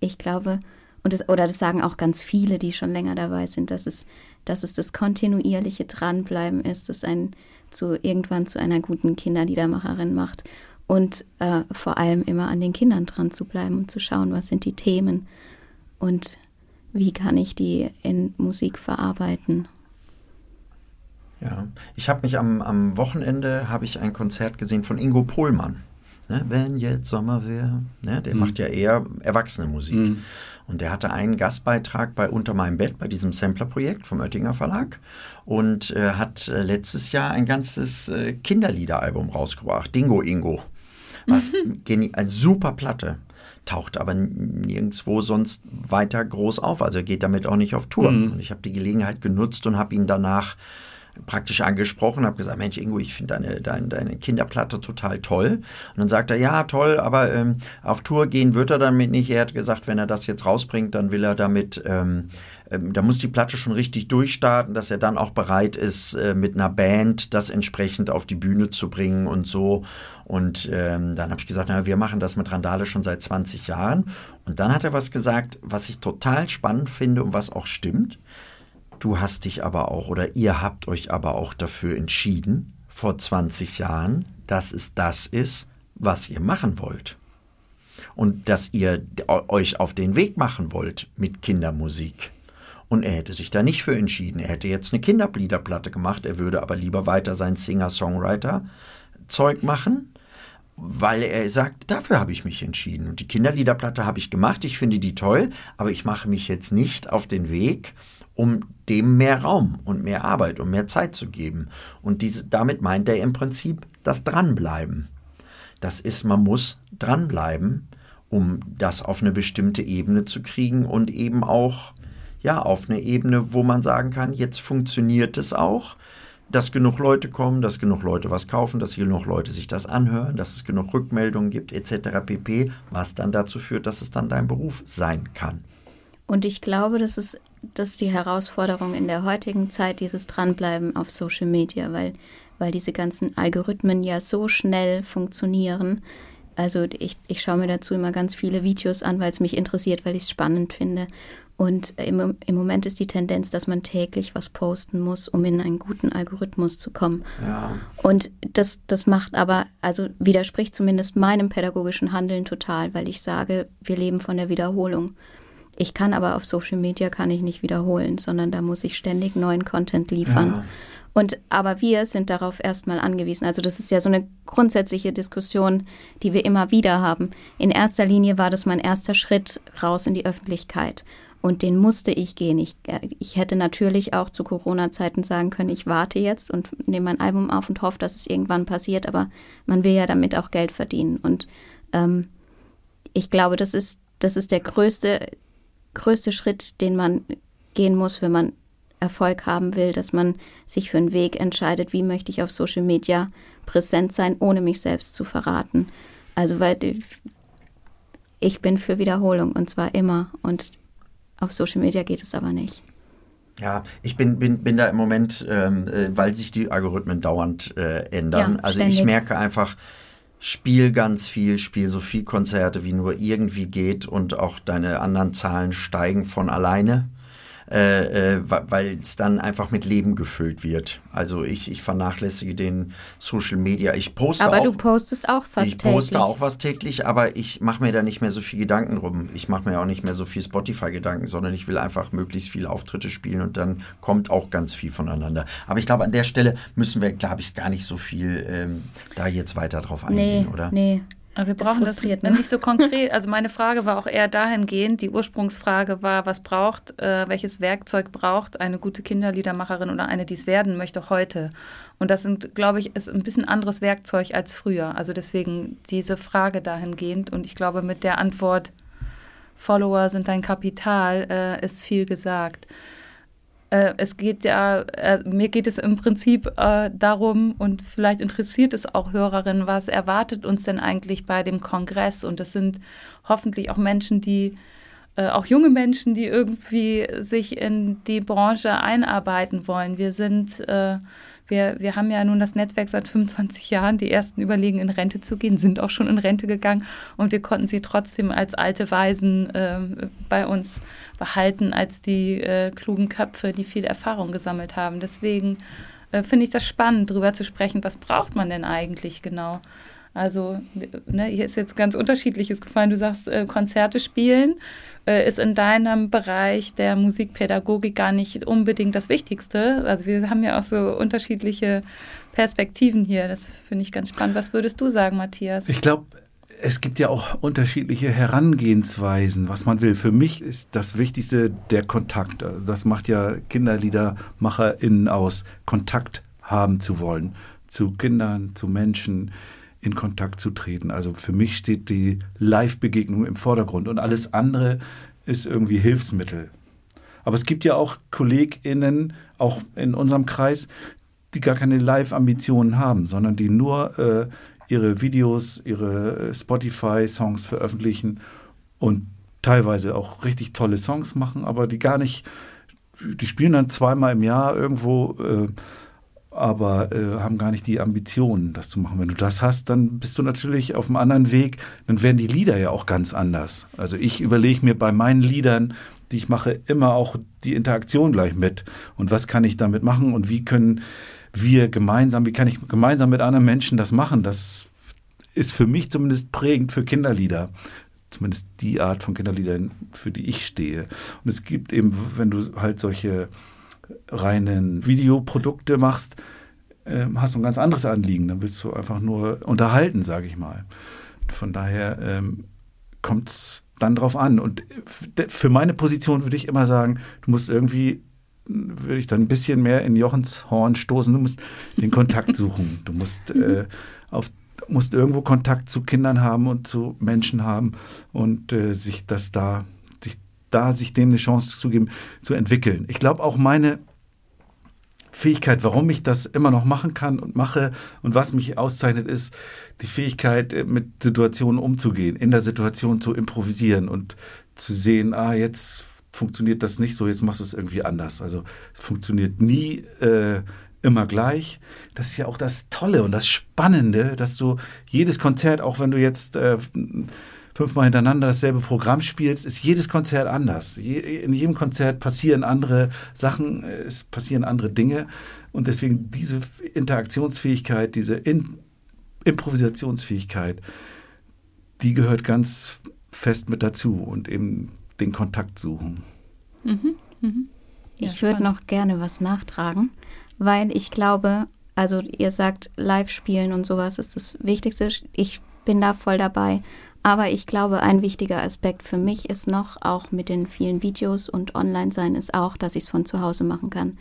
Ich glaube, und das, oder das sagen auch ganz viele, die schon länger dabei sind, dass es dass es das kontinuierliche Dranbleiben ist, das einen zu, irgendwann zu einer guten Kinderliedermacherin macht. Und äh, vor allem immer an den Kindern dran zu bleiben und zu schauen, was sind die Themen und wie kann ich die in Musik verarbeiten. Ja, ich habe mich am, am Wochenende habe ich ein Konzert gesehen von Ingo Pohlmann. Ne, wenn jetzt Sommer wäre. Ne, der mhm. macht ja eher erwachsene Musik. Mhm. Und der hatte einen Gastbeitrag bei Unter meinem Bett, bei diesem Sampler-Projekt vom Oettinger Verlag. Und äh, hat äh, letztes Jahr ein ganzes äh, Kinderliederalbum rausgebracht, Dingo Ingo. Was mhm. eine super Platte taucht aber nirgendwo sonst weiter groß auf. Also er geht damit auch nicht auf Tour. Mhm. Und ich habe die Gelegenheit genutzt und habe ihn danach praktisch angesprochen, habe gesagt, Mensch, Ingo, ich finde deine, deine, deine Kinderplatte total toll. Und dann sagt er, ja, toll, aber ähm, auf Tour gehen wird er damit nicht. Er hat gesagt, wenn er das jetzt rausbringt, dann will er damit, ähm, ähm, da muss die Platte schon richtig durchstarten, dass er dann auch bereit ist, äh, mit einer Band das entsprechend auf die Bühne zu bringen und so. Und ähm, dann habe ich gesagt, na, wir machen das mit Randale schon seit 20 Jahren. Und dann hat er was gesagt, was ich total spannend finde und was auch stimmt. Du hast dich aber auch oder ihr habt euch aber auch dafür entschieden, vor 20 Jahren, dass es das ist, was ihr machen wollt. Und dass ihr euch auf den Weg machen wollt mit Kindermusik. Und er hätte sich da nicht für entschieden. Er hätte jetzt eine Kinderbliederplatte gemacht, er würde aber lieber weiter sein Singer-Songwriter-Zeug machen weil er sagt, dafür habe ich mich entschieden. Und die Kinderliederplatte habe ich gemacht, ich finde die toll, aber ich mache mich jetzt nicht auf den Weg, um dem mehr Raum und mehr Arbeit und mehr Zeit zu geben. Und diese, damit meint er im Prinzip das Dranbleiben. Das ist, man muss dranbleiben, um das auf eine bestimmte Ebene zu kriegen und eben auch ja auf eine Ebene, wo man sagen kann, jetzt funktioniert es auch, dass genug Leute kommen, dass genug Leute was kaufen, dass genug Leute sich das anhören, dass es genug Rückmeldungen gibt etc. pp, was dann dazu führt, dass es dann dein Beruf sein kann. Und ich glaube, das ist, das ist die Herausforderung in der heutigen Zeit, dieses Dranbleiben auf Social Media, weil, weil diese ganzen Algorithmen ja so schnell funktionieren. Also ich, ich schaue mir dazu immer ganz viele Videos an, weil es mich interessiert, weil ich es spannend finde. Und im, im Moment ist die Tendenz, dass man täglich was posten muss, um in einen guten Algorithmus zu kommen. Ja. Und das, das macht aber, also widerspricht zumindest meinem pädagogischen Handeln total, weil ich sage, wir leben von der Wiederholung. Ich kann aber auf Social Media kann ich nicht wiederholen, sondern da muss ich ständig neuen Content liefern. Ja. Und aber wir sind darauf erstmal angewiesen. Also das ist ja so eine grundsätzliche Diskussion, die wir immer wieder haben. In erster Linie war das mein erster Schritt raus in die Öffentlichkeit. Und den musste ich gehen. Ich, äh, ich hätte natürlich auch zu Corona-Zeiten sagen können, ich warte jetzt und nehme mein Album auf und hoffe, dass es irgendwann passiert. Aber man will ja damit auch Geld verdienen. Und ähm, ich glaube, das ist, das ist der größte, größte Schritt, den man gehen muss, wenn man Erfolg haben will, dass man sich für einen Weg entscheidet, wie möchte ich auf Social Media präsent sein, ohne mich selbst zu verraten. Also weil ich bin für Wiederholung und zwar immer. Und auf Social Media geht es aber nicht. Ja, ich bin, bin, bin da im Moment, ähm, äh, weil sich die Algorithmen dauernd äh, ändern. Ja, also ich merke einfach, spiel ganz viel, spiel so viel Konzerte wie nur irgendwie geht und auch deine anderen Zahlen steigen von alleine äh, äh, weil es dann einfach mit Leben gefüllt wird. Also ich, ich vernachlässige den Social Media. Ich poste aber auch. du postest auch fast ich täglich. Ich poste auch was täglich, aber ich mache mir da nicht mehr so viel Gedanken drum. Ich mache mir auch nicht mehr so viel Spotify-Gedanken, sondern ich will einfach möglichst viele Auftritte spielen und dann kommt auch ganz viel voneinander. Aber ich glaube, an der Stelle müssen wir, glaube ich, gar nicht so viel ähm, da jetzt weiter drauf eingehen, nee, oder? Nee, aber wir brauchen das, das ne? nicht so konkret. *laughs* Also meine Frage war auch eher dahingehend, die Ursprungsfrage war, was braucht, äh, welches Werkzeug braucht eine gute Kinderliedermacherin oder eine, die es werden möchte heute? Und das sind, glaube ich, ist ein bisschen anderes Werkzeug als früher. Also deswegen diese Frage dahingehend. Und ich glaube, mit der Antwort Follower sind dein Kapital äh, ist viel gesagt. Äh, es geht ja, äh, mir geht es im Prinzip äh, darum, und vielleicht interessiert es auch Hörerinnen, was erwartet uns denn eigentlich bei dem Kongress? Und das sind hoffentlich auch Menschen, die äh, auch junge Menschen, die irgendwie sich in die Branche einarbeiten wollen. Wir sind äh, wir, wir haben ja nun das Netzwerk seit 25 Jahren. Die ersten überlegen, in Rente zu gehen, sind auch schon in Rente gegangen und wir konnten sie trotzdem als alte Weisen äh, bei uns behalten, als die äh, klugen Köpfe, die viel Erfahrung gesammelt haben. Deswegen äh, finde ich das spannend, darüber zu sprechen, was braucht man denn eigentlich genau? Also ne, hier ist jetzt ganz unterschiedliches gefallen. Du sagst, äh, Konzerte spielen äh, ist in deinem Bereich der Musikpädagogik gar nicht unbedingt das Wichtigste. Also wir haben ja auch so unterschiedliche Perspektiven hier. Das finde ich ganz spannend. Was würdest du sagen, Matthias? Ich glaube, es gibt ja auch unterschiedliche Herangehensweisen, was man will. Für mich ist das Wichtigste der Kontakt. Das macht ja KinderliedermacherInnen aus, Kontakt haben zu wollen zu Kindern, zu Menschen in Kontakt zu treten. Also für mich steht die Live-Begegnung im Vordergrund und alles andere ist irgendwie Hilfsmittel. Aber es gibt ja auch KollegInnen, auch in unserem Kreis, die gar keine Live-Ambitionen haben, sondern die nur äh, ihre Videos, ihre Spotify-Songs veröffentlichen und teilweise auch richtig tolle Songs machen, aber die gar nicht, die spielen dann zweimal im Jahr irgendwo äh, aber äh, haben gar nicht die Ambitionen, das zu machen. Wenn du das hast, dann bist du natürlich auf einem anderen Weg. Dann werden die Lieder ja auch ganz anders. Also ich überlege mir bei meinen Liedern, die ich mache, immer auch die Interaktion gleich mit. Und was kann ich damit machen und wie können wir gemeinsam, wie kann ich gemeinsam mit anderen Menschen das machen? Das ist für mich zumindest prägend für Kinderlieder. Zumindest die Art von Kinderliedern, für die ich stehe. Und es gibt eben, wenn du halt solche reinen Videoprodukte machst, äh, hast du ein ganz anderes Anliegen. Dann willst du einfach nur unterhalten, sage ich mal. Von daher ähm, kommt es dann drauf an. Und für meine Position würde ich immer sagen, du musst irgendwie, würde ich dann ein bisschen mehr in Jochens Horn stoßen, du musst den Kontakt *laughs* suchen. Du musst äh, auf musst irgendwo Kontakt zu Kindern haben und zu Menschen haben und äh, sich das da da sich dem eine Chance zu geben, zu entwickeln. Ich glaube auch meine Fähigkeit, warum ich das immer noch machen kann und mache und was mich auszeichnet, ist die Fähigkeit, äh, mit Situationen umzugehen, in der Situation zu improvisieren und zu sehen, ah, jetzt funktioniert das nicht so, jetzt machst du es irgendwie anders. Also es funktioniert nie äh, immer gleich. Das ist ja auch das Tolle und das Spannende, dass du jedes Konzert, auch wenn du jetzt äh, fünfmal hintereinander dasselbe Programm spielst, ist jedes Konzert anders. in jedem Konzert passieren andere Sachen, es passieren andere Dinge. Und deswegen diese Interaktionsfähigkeit, diese In Improvisationsfähigkeit, die gehört ganz fest mit dazu und eben den Kontakt suchen. Mhm, mhm. Ja, ich würde noch gerne was nachtragen, weil ich glaube, also ihr sagt, live spielen und sowas ist das Wichtigste. Ich bin da voll dabei. Aber ich glaube, ein wichtiger Aspekt für mich ist noch, auch mit den vielen Videos und Online-Sein, ist auch, dass ich es von zu Hause machen kann.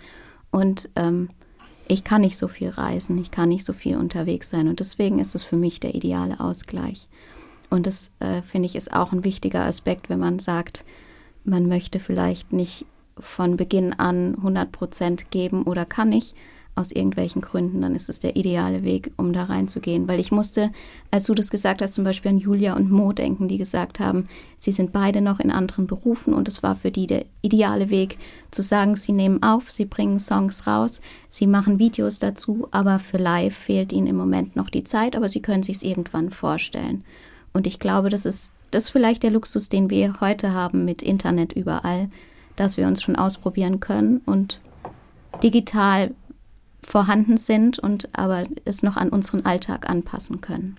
Und ähm, ich kann nicht so viel reisen, ich kann nicht so viel unterwegs sein. Und deswegen ist es für mich der ideale Ausgleich. Und das, äh, finde ich, ist auch ein wichtiger Aspekt, wenn man sagt, man möchte vielleicht nicht von Beginn an 100 Prozent geben oder kann nicht, aus irgendwelchen Gründen, dann ist es der ideale Weg, um da reinzugehen. Weil ich musste, als du das gesagt hast, zum Beispiel an Julia und Mo denken, die gesagt haben, sie sind beide noch in anderen Berufen und es war für die der ideale Weg, zu sagen, sie nehmen auf, sie bringen Songs raus, sie machen Videos dazu, aber für live fehlt ihnen im Moment noch die Zeit, aber sie können sich es irgendwann vorstellen. Und ich glaube, das ist, das ist vielleicht der Luxus, den wir heute haben mit Internet überall, dass wir uns schon ausprobieren können und digital vorhanden sind und aber es noch an unseren Alltag anpassen können.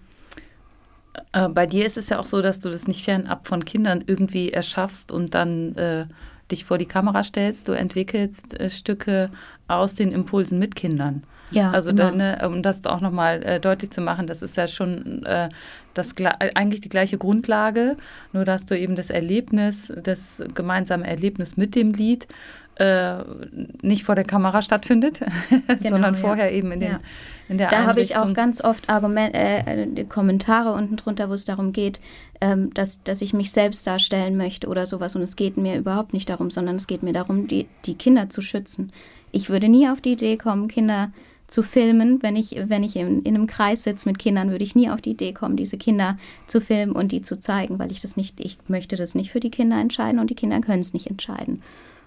Äh, bei dir ist es ja auch so, dass du das nicht fernab von Kindern irgendwie erschaffst und dann äh, dich vor die Kamera stellst. Du entwickelst äh, Stücke aus den Impulsen mit Kindern. Ja, also da, ne, um das auch nochmal äh, deutlich zu machen, das ist ja schon äh, das, eigentlich die gleiche Grundlage, nur dass du eben das Erlebnis, das gemeinsame Erlebnis mit dem Lied äh, nicht vor der Kamera stattfindet, *laughs* genau, sondern vorher ja. eben in, den, ja. in der Da habe ich auch ganz oft Argument, äh, Kommentare unten drunter, wo es darum geht, ähm, dass, dass ich mich selbst darstellen möchte oder sowas. Und es geht mir überhaupt nicht darum, sondern es geht mir darum, die, die Kinder zu schützen. Ich würde nie auf die Idee kommen, Kinder zu filmen. Wenn ich, wenn ich in, in einem Kreis sitze mit Kindern, würde ich nie auf die Idee kommen, diese Kinder zu filmen und die zu zeigen, weil ich das nicht, ich möchte das nicht für die Kinder entscheiden und die Kinder können es nicht entscheiden.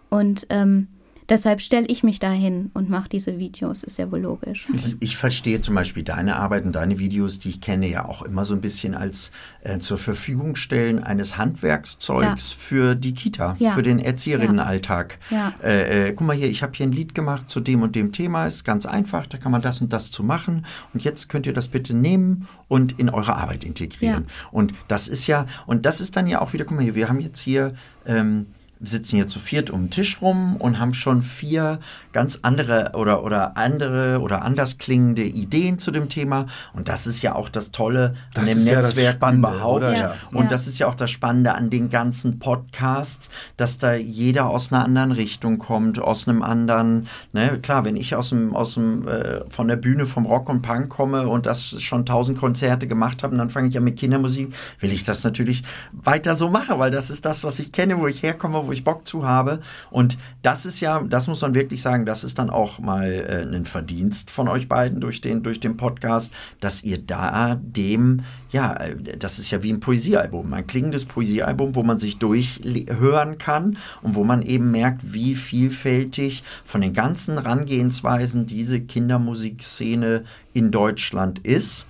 Und ähm, deshalb stelle ich mich da hin und mache diese Videos, ist ja wohl logisch. Ich, ich, verstehe zum Beispiel deine Arbeit und deine Videos, die ich kenne, ja auch immer so ein bisschen als äh, zur Verfügung stellen eines Handwerkszeugs ja. für die Kita, ja. für den Erzieherinnenalltag. Ja. Äh, äh, guck mal hier, ich habe hier ein Lied gemacht zu dem und dem Thema, ist ganz einfach, da kann man das und das zu machen und jetzt könnt ihr das bitte nehmen und in eure Arbeit integrieren. Und das ist ja, und das ist dann ja auch wieder, guck mal hier, wir haben jetzt hier ähm, sitzen hier zu viert um den Tisch rum und haben schon vier ganz andere oder, oder andere oder anders klingende Ideen zu dem Thema. Und das ist ja auch das Tolle das an dem Netzwerk ja überhaupt. Ja. Und ja. das ist ja auch das Spannende an den ganzen Podcasts, dass da jeder aus einer anderen Richtung kommt, aus einem anderen, ne, klar, wenn ich aus dem, aus dem, äh, von der Bühne vom Rock und Punk komme und das schon tausend Konzerte gemacht habe und dann fange ich ja mit Kindermusik, will ich das natürlich weiter so machen, weil das ist das, was ich kenne, wo ich herkomme, wo ich Bock zu habe. Und das ist ja, das muss man wirklich sagen, das ist dann auch mal äh, ein Verdienst von euch beiden durch den, durch den Podcast, dass ihr da dem, ja, äh, das ist ja wie ein Poesiealbum, ein klingendes Poesiealbum, wo man sich durchhören kann und wo man eben merkt, wie vielfältig von den ganzen Rangehensweisen diese Kindermusikszene in Deutschland ist.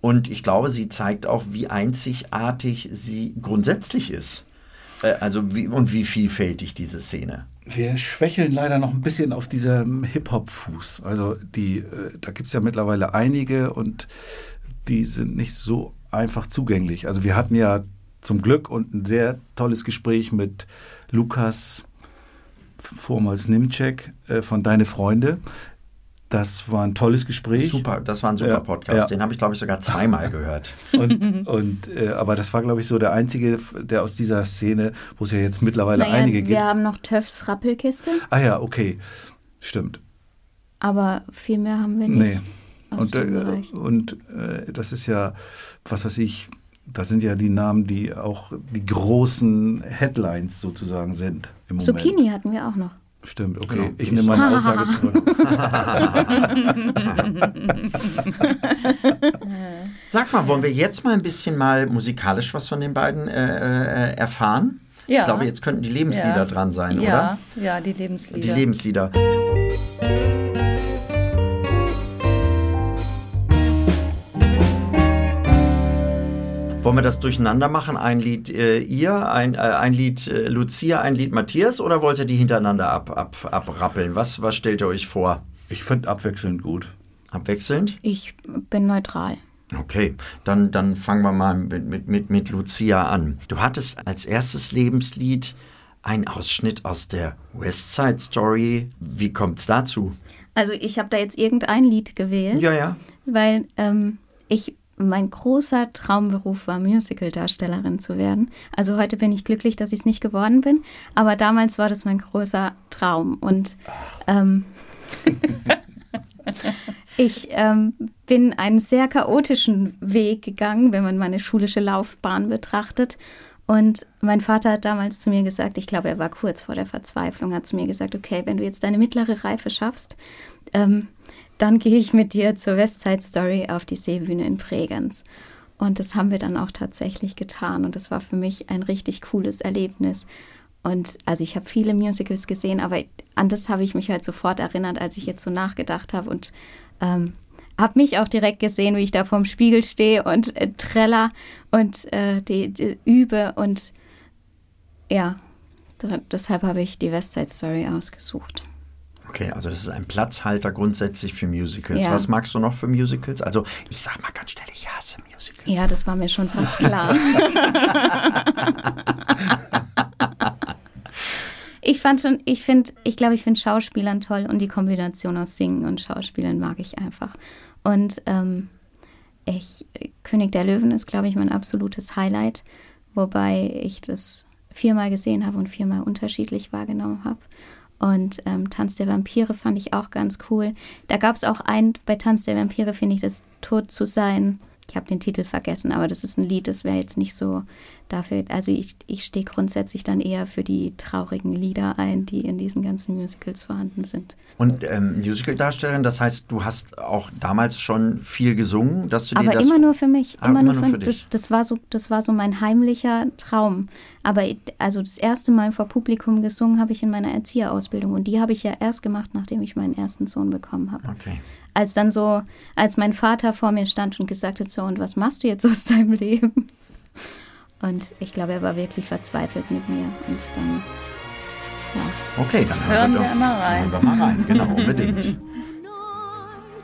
Und ich glaube, sie zeigt auch, wie einzigartig sie grundsätzlich ist. Äh, also wie, und wie vielfältig diese Szene. Wir schwächeln leider noch ein bisschen auf diesem Hip-Hop-Fuß. Also die, äh, da gibt es ja mittlerweile einige und die sind nicht so einfach zugänglich. Also wir hatten ja zum Glück und ein sehr tolles Gespräch mit Lukas, vormals Nimcek, äh, von Deine Freunde, das war ein tolles Gespräch. Super, das war ein super ja, Podcast. Ja. Den habe ich, glaube ich, sogar zweimal gehört. *laughs* Und, und äh, aber das war, glaube ich, so der einzige, der aus dieser Szene, wo es ja jetzt mittlerweile naja, einige gibt. Wir haben noch Töffs Rappelkiste. Ah ja, okay. Stimmt. Aber viel mehr haben wir nicht. Nee. Und, äh, und äh, das ist ja, was weiß ich, das sind ja die Namen, die auch die großen Headlines sozusagen sind im Moment. Zucchini hatten wir auch noch. Stimmt, okay. Genau. Ich nehme meine Aussage zurück. *laughs* Sag mal, wollen wir jetzt mal ein bisschen mal musikalisch was von den beiden äh, äh, erfahren? Ja. Ich glaube, jetzt könnten die Lebenslieder ja. dran sein, ja. oder? Ja, die Lebenslieder. Die Lebenslieder. Wollen wir das durcheinander machen? Ein Lied äh, ihr, ein, äh, ein Lied äh, Lucia, ein Lied Matthias oder wollt ihr die hintereinander ab, ab, abrappeln? Was, was stellt ihr euch vor? Ich finde abwechselnd gut. Abwechselnd? Ich bin neutral. Okay, dann, dann fangen wir mal mit, mit, mit, mit Lucia an. Du hattest als erstes Lebenslied einen Ausschnitt aus der West Side Story. Wie kommt es dazu? Also ich habe da jetzt irgendein Lied gewählt. Ja, ja. Weil ähm, ich mein großer Traumberuf war, Musical-Darstellerin zu werden. Also heute bin ich glücklich, dass ich es nicht geworden bin, aber damals war das mein großer Traum. Und ähm, *laughs* ich ähm, bin einen sehr chaotischen Weg gegangen, wenn man meine schulische Laufbahn betrachtet. Und mein Vater hat damals zu mir gesagt, ich glaube, er war kurz vor der Verzweiflung, hat zu mir gesagt, okay, wenn du jetzt deine mittlere Reife schaffst, ähm, dann gehe ich mit dir zur Westside Story auf die Seebühne in Bregenz. Und das haben wir dann auch tatsächlich getan. Und das war für mich ein richtig cooles Erlebnis. Und also ich habe viele Musicals gesehen, aber an das habe ich mich halt sofort erinnert, als ich jetzt so nachgedacht habe und ähm, habe mich auch direkt gesehen, wie ich da vorm Spiegel stehe und äh, treller und äh, die, die übe und ja, deshalb habe ich die Westside Story ausgesucht. Okay, also das ist ein Platzhalter grundsätzlich für Musicals. Ja. Was magst du noch für Musicals? Also ich sag mal ganz schnell, ich hasse Musicals. Ja, das war mir schon fast *laughs* klar. ich fand schon, ich finde, ich glaube, ich finde Schauspielern toll und die Kombination aus Singen und Schauspielern mag ich einfach. Und ähm, ich, König der Löwen ist, glaube ich, mein absolutes Highlight, wobei ich das viermal gesehen habe und viermal unterschiedlich wahrgenommen habe. Und ähm, Tanz der Vampire fand ich auch ganz cool. Da gab es auch ein, bei Tanz der Vampire finde ich das Tot zu sein Ich habe den Titel vergessen, aber das ist ein Lied, das wäre jetzt nicht so dafür. Also ich, ich stehe grundsätzlich dann eher für die traurigen Lieder ein, die in diesen ganzen Musicals vorhanden sind. Und ähm, Musicaldarstellerin, das heißt, du hast auch damals schon viel gesungen, dass du dir Aber das immer nur für mich. Ah, immer, nur nur für, dich. das, das war so, das war so mein heimlicher Traum. Aber also das erste Mal vor Publikum gesungen habe ich in meiner Erzieherausbildung und die habe ich ja erst gemacht, nachdem ich meinen ersten Sohn bekommen habe. Okay. Als dann so, als mein Vater vor mir stand und gesagt hat, so und was machst du jetzt aus deinem Leben? Und ich glaube, er war wirklich verzweifelt mit mir und dann ja. Okay, dann Hören wir wir doch, mal rein. Hören wir mal rein, genau, unbedingt. *laughs* Tonight,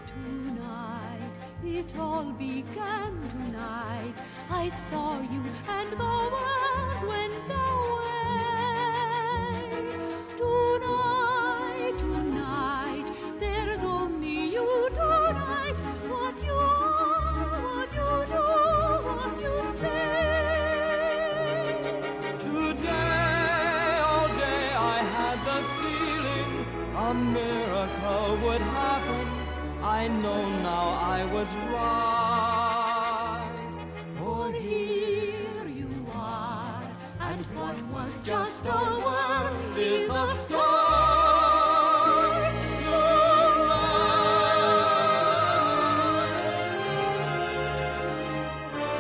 tonight, it all began tonight. I saw you miracle would happen. I know now I was right. For here you are, and what was just a word is a story.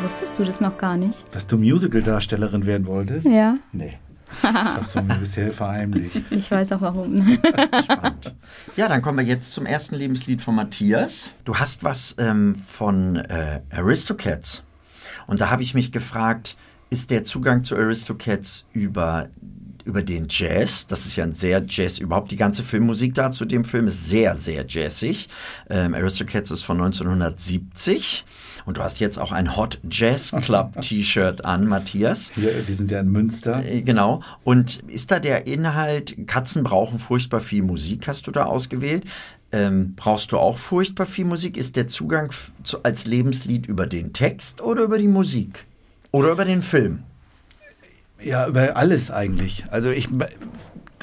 Wusstest du das noch gar nicht? Dass du Musical-Darstellerin werden wolltest? Ja. Nee. Das hast du mir bisher verheimlicht. *laughs* Ich weiß auch warum. Spannend. Ja, dann kommen wir jetzt zum ersten Lebenslied von Matthias. Du hast was ähm, von äh, Aristocats. Und da habe ich mich gefragt, ist der Zugang zu Aristocats über, über den Jazz? Das ist ja ein sehr Jazz, überhaupt die ganze Filmmusik da zu dem Film ist sehr, sehr jazzig. Ähm, Aristocats ist von 1970. Und du hast jetzt auch ein Hot Jazz Club *laughs* T-Shirt an, Matthias. Hier, wir sind ja in Münster. Äh, Genau. Und ist da der Inhalt, Katzen brauchen furchtbar viel Musik, hast du da ausgewählt? Ähm, brauchst du auch furchtbar viel Musik? Ist der Zugang zu, als Lebenslied über den Text oder über die Musik? Oder über den Film? Ja, über alles eigentlich. Also ich,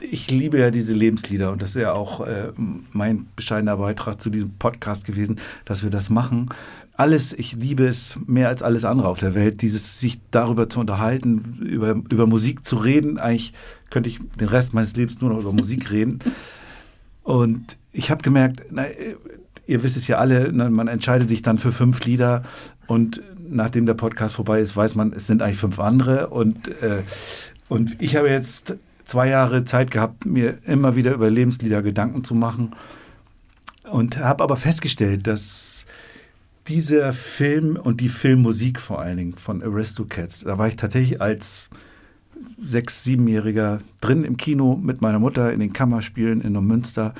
ich liebe ja diese Lebenslieder und das ist ja auch äh, mein bescheidener Beitrag zu diesem Podcast gewesen, dass wir das machen. Alles, ich liebe es mehr als alles andere auf der Welt, dieses sich darüber zu unterhalten, über, über Musik zu reden. Eigentlich könnte ich den Rest meines Lebens nur noch über Musik reden. *laughs* Und ich habe gemerkt, na, ihr wisst es ja alle, ne, man entscheidet sich dann für fünf Lieder und nachdem der Podcast vorbei ist, weiß man, es sind eigentlich fünf andere. Und, äh, und ich habe jetzt zwei Jahre Zeit gehabt, mir immer wieder über Lebenslieder Gedanken zu machen und habe aber festgestellt, dass dieser Film und die Filmmusik vor allen Dingen von Aristocats, da war ich tatsächlich als sechs-, siebenjähriger drin im Kino mit meiner Mutter in den Kammerspielen in Neumünster.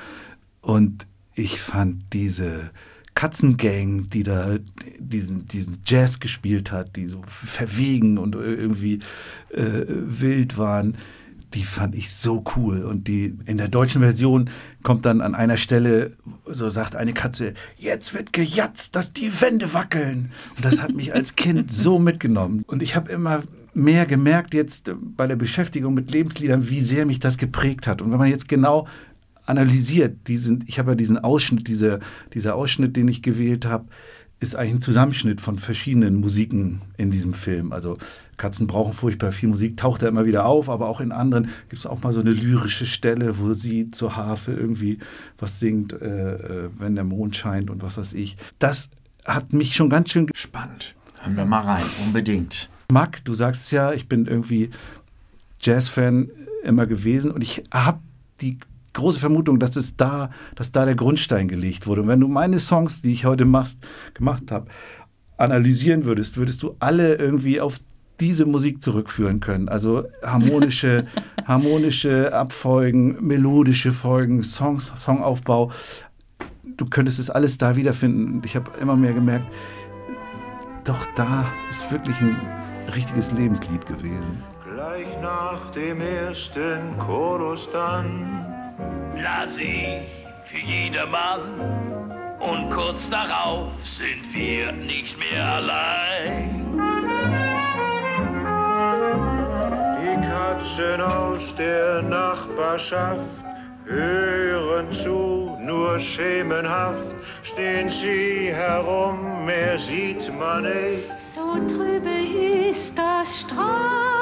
Und ich fand diese Katzengang, die da diesen, diesen Jazz gespielt hat, die so verwegen und irgendwie äh, wild waren, die fand ich so cool. Und die in der deutschen Version kommt dann an einer Stelle, so sagt eine Katze, jetzt wird gejatzt, dass die Wände wackeln. Und das hat mich als *laughs* Kind so mitgenommen. Und ich habe immer mehr gemerkt jetzt bei der Beschäftigung mit Lebensliedern, wie sehr mich das geprägt hat. Und wenn man jetzt genau analysiert, diesen, ich habe ja diesen Ausschnitt, diese, dieser Ausschnitt, den ich gewählt habe, ist eigentlich ein Zusammenschnitt von verschiedenen Musiken in diesem Film. Also Katzen brauchen furchtbar viel Musik, taucht da immer wieder auf, aber auch in anderen gibt es auch mal so eine lyrische Stelle, wo sie zur Harfe irgendwie was singt, äh, äh, wenn der Mond scheint und was weiß ich. Das hat mich schon ganz schön Spannend. Hören wir mal rein, unbedingt. Mack, du sagst ja, ich bin irgendwie Jazz-Fan immer gewesen und ich habe die große Vermutung, dass es da, dass da der Grundstein gelegt wurde. Und wenn du meine Songs, die ich heute machst, gemacht habe, analysieren würdest, würdest du alle irgendwie auf diese Musik zurückführen können. Also harmonische, *laughs* harmonische Abfolgen, melodische Folgen, Songs, Songaufbau. Du könntest es alles da wiederfinden. Ich habe immer mehr gemerkt, doch da ist wirklich ein richtiges Lebenslied gewesen. Gleich nach dem ersten Chorus dann las ich für jedermann und kurz darauf sind wir nicht mehr allein. Katzen aus der Nachbarschaft hören zu, nur schemenhaft stehen sie herum, mehr sieht man nicht. So trübe ist das Straßenlicht.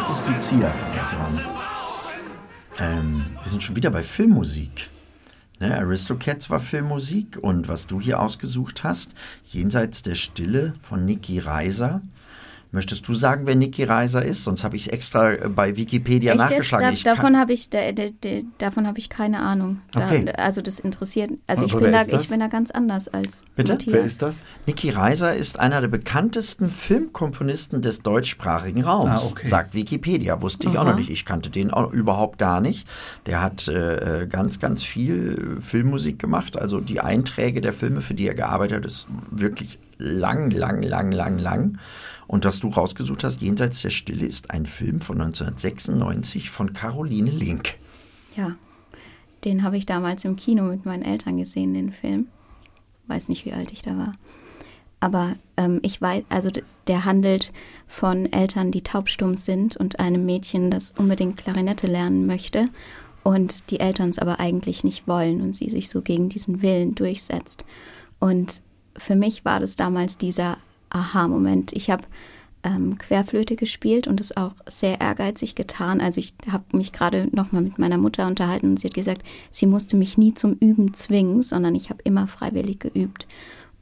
Jetzt ist Lucia dran. Ähm, wir sind schon wieder bei Filmmusik. Ne, Aristocats war Filmmusik und was du hier ausgesucht hast, Jenseits der Stille von Niki Reiser. Möchtest du sagen, wer Niki Reiser ist? Sonst habe ich es extra äh, bei Wikipedia Echt jetzt? nachgeschlagen. Da, Ich kann- davon habe ich, da, da, da, davon habe ich keine Ahnung. Da, Okay. Also das interessiert, also ich bin, da, ich bin da ganz anders als Bitte? Matthias. Wer ist das? Niki Reiser ist einer der bekanntesten Filmkomponisten des deutschsprachigen Raums, Ah, okay. sagt Wikipedia. Wusste ich auch Aha. noch nicht. Ich kannte den auch überhaupt gar nicht. Der hat äh, ganz, ganz viel äh, Filmmusik gemacht. Also die Einträge der Filme, für die er gearbeitet hat, ist wirklich lang, lang, lang, lang, lang. Und was du rausgesucht hast, Jenseits der Stille, ist ein Film von 1996 von Caroline Link. Ja, den habe ich damals im Kino mit meinen Eltern gesehen, den Film. Weiß nicht, wie alt ich da war. Aber ähm, ich weiß, also der handelt von Eltern, die taubstumm sind und einem Mädchen, das unbedingt Klarinette lernen möchte und die Eltern es aber eigentlich nicht wollen und sie sich so gegen diesen Willen durchsetzt. Und für mich war das damals dieser Aha-Moment. Ich habe ähm, Querflöte gespielt und es auch sehr ehrgeizig getan. Also ich habe mich gerade nochmal mit meiner Mutter unterhalten und sie hat gesagt, sie musste mich nie zum Üben zwingen, sondern ich habe immer freiwillig geübt.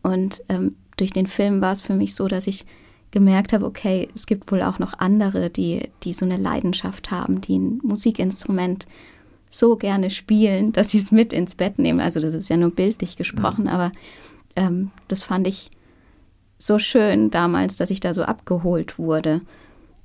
Und ähm, durch den Film war es für mich so, dass ich gemerkt habe, okay, es gibt wohl auch noch andere, die, die so eine Leidenschaft haben, die ein Musikinstrument so gerne spielen, dass sie es mit ins Bett nehmen. Also das ist ja nur bildlich gesprochen, aber ähm, das fand ich so schön damals, dass ich da so abgeholt wurde,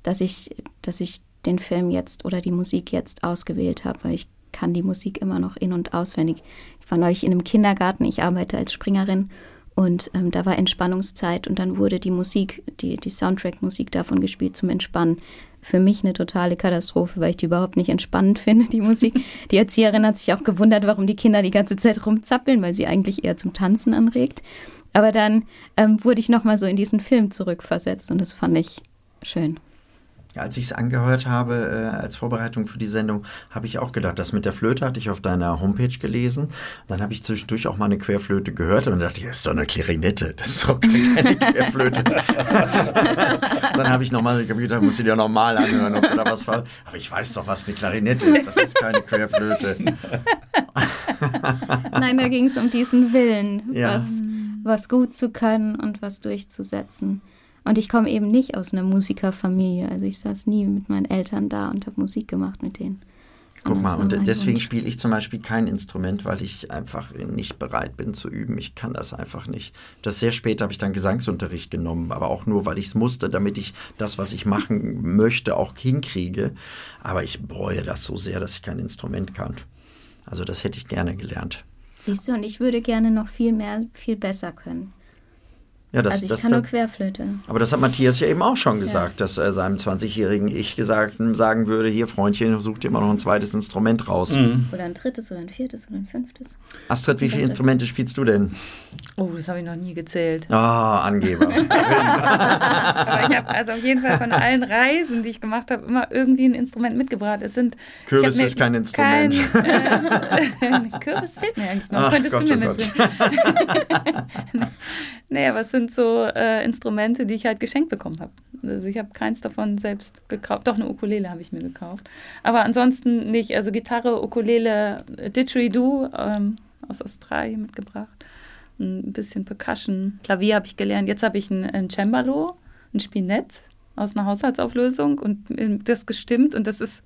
dass ich, dass ich den Film jetzt oder die Musik jetzt ausgewählt habe, weil ich kann die Musik immer noch in- und auswendig. Ich war neulich in einem Kindergarten, ich arbeite als Springerin und ähm, da war Entspannungszeit und dann wurde die Musik, die, die Soundtrack-Musik davon gespielt zum Entspannen. Für mich eine totale Katastrophe, weil ich die überhaupt nicht entspannend *laughs* finde, die Musik. Die Erzieherin hat sich auch gewundert, warum die Kinder die ganze Zeit rumzappeln, weil sie eigentlich eher zum Tanzen anregt. Aber dann ähm, wurde ich nochmal so in diesen Film zurückversetzt und das fand ich schön. Ja, als ich es angehört habe äh, als Vorbereitung für die Sendung, habe ich auch gedacht, das mit der Flöte hatte ich auf deiner Homepage gelesen. Dann habe ich zwischendurch auch mal eine Querflöte gehört und dachte, das ist doch eine Klarinette, das ist doch keine *laughs* Querflöte. *laughs* dann habe ich nochmal gedacht, muss ich dir nochmal anhören, ob da was war. Aber ich weiß doch, was eine Klarinette ist, das ist keine Querflöte. *laughs* Nein, da ging es um diesen Willen, Ja. was, was gut zu können und was durchzusetzen. Und ich komme eben nicht aus einer Musikerfamilie. Also ich saß nie mit meinen Eltern da und habe Musik gemacht mit denen. Guck mal, und deswegen spiele ich zum Beispiel kein Instrument, weil ich einfach nicht bereit bin zu üben. Ich kann das einfach nicht. Das sehr spät habe ich dann Gesangsunterricht genommen, aber auch nur, weil ich es musste, damit ich das, was ich machen möchte, auch hinkriege. Aber ich bereue das so sehr, dass ich kein Instrument kann. Also das hätte ich gerne gelernt. Siehst du, und ich würde gerne noch viel mehr, viel besser können. Ja, das, also ich das, kann das, nur Querflöte. aber das hat Matthias ja eben auch schon gesagt, dass er seinem 20-jährigen Ich gesagt, sagen würde, hier Freundchen, such dir mal noch ein zweites Instrument raus. Oder ein drittes oder ein viertes oder ein fünftes. Astrid, wie viele. Instrumente spielst du denn? Oh, das habe ich noch nie gezählt. Ah, Angeber. *laughs* Aber ich habe also auf jeden Fall von allen Reisen, die ich gemacht habe, immer irgendwie ein Instrument mitgebracht. Es sind Kürbis ist kein Instrument. Kein, äh, *laughs* Kürbis fehlt mir eigentlich noch. Ach Könntest Gott, du mir oh mitbringen? *laughs* nee, aber es sind so äh, Instrumente, die ich halt geschenkt bekommen habe. Also ich habe keins davon selbst gekauft. Doch eine Ukulele habe ich mir gekauft. Aber ansonsten nicht. Also Gitarre, Ukulele, äh, Didgeridoo ähm, aus Australien mitgebracht. Ein bisschen Percussion. Klavier habe ich gelernt. Jetzt habe ich ein, ein Cembalo, ein Spinett aus einer Haushaltsauflösung und das gestimmt und das ist,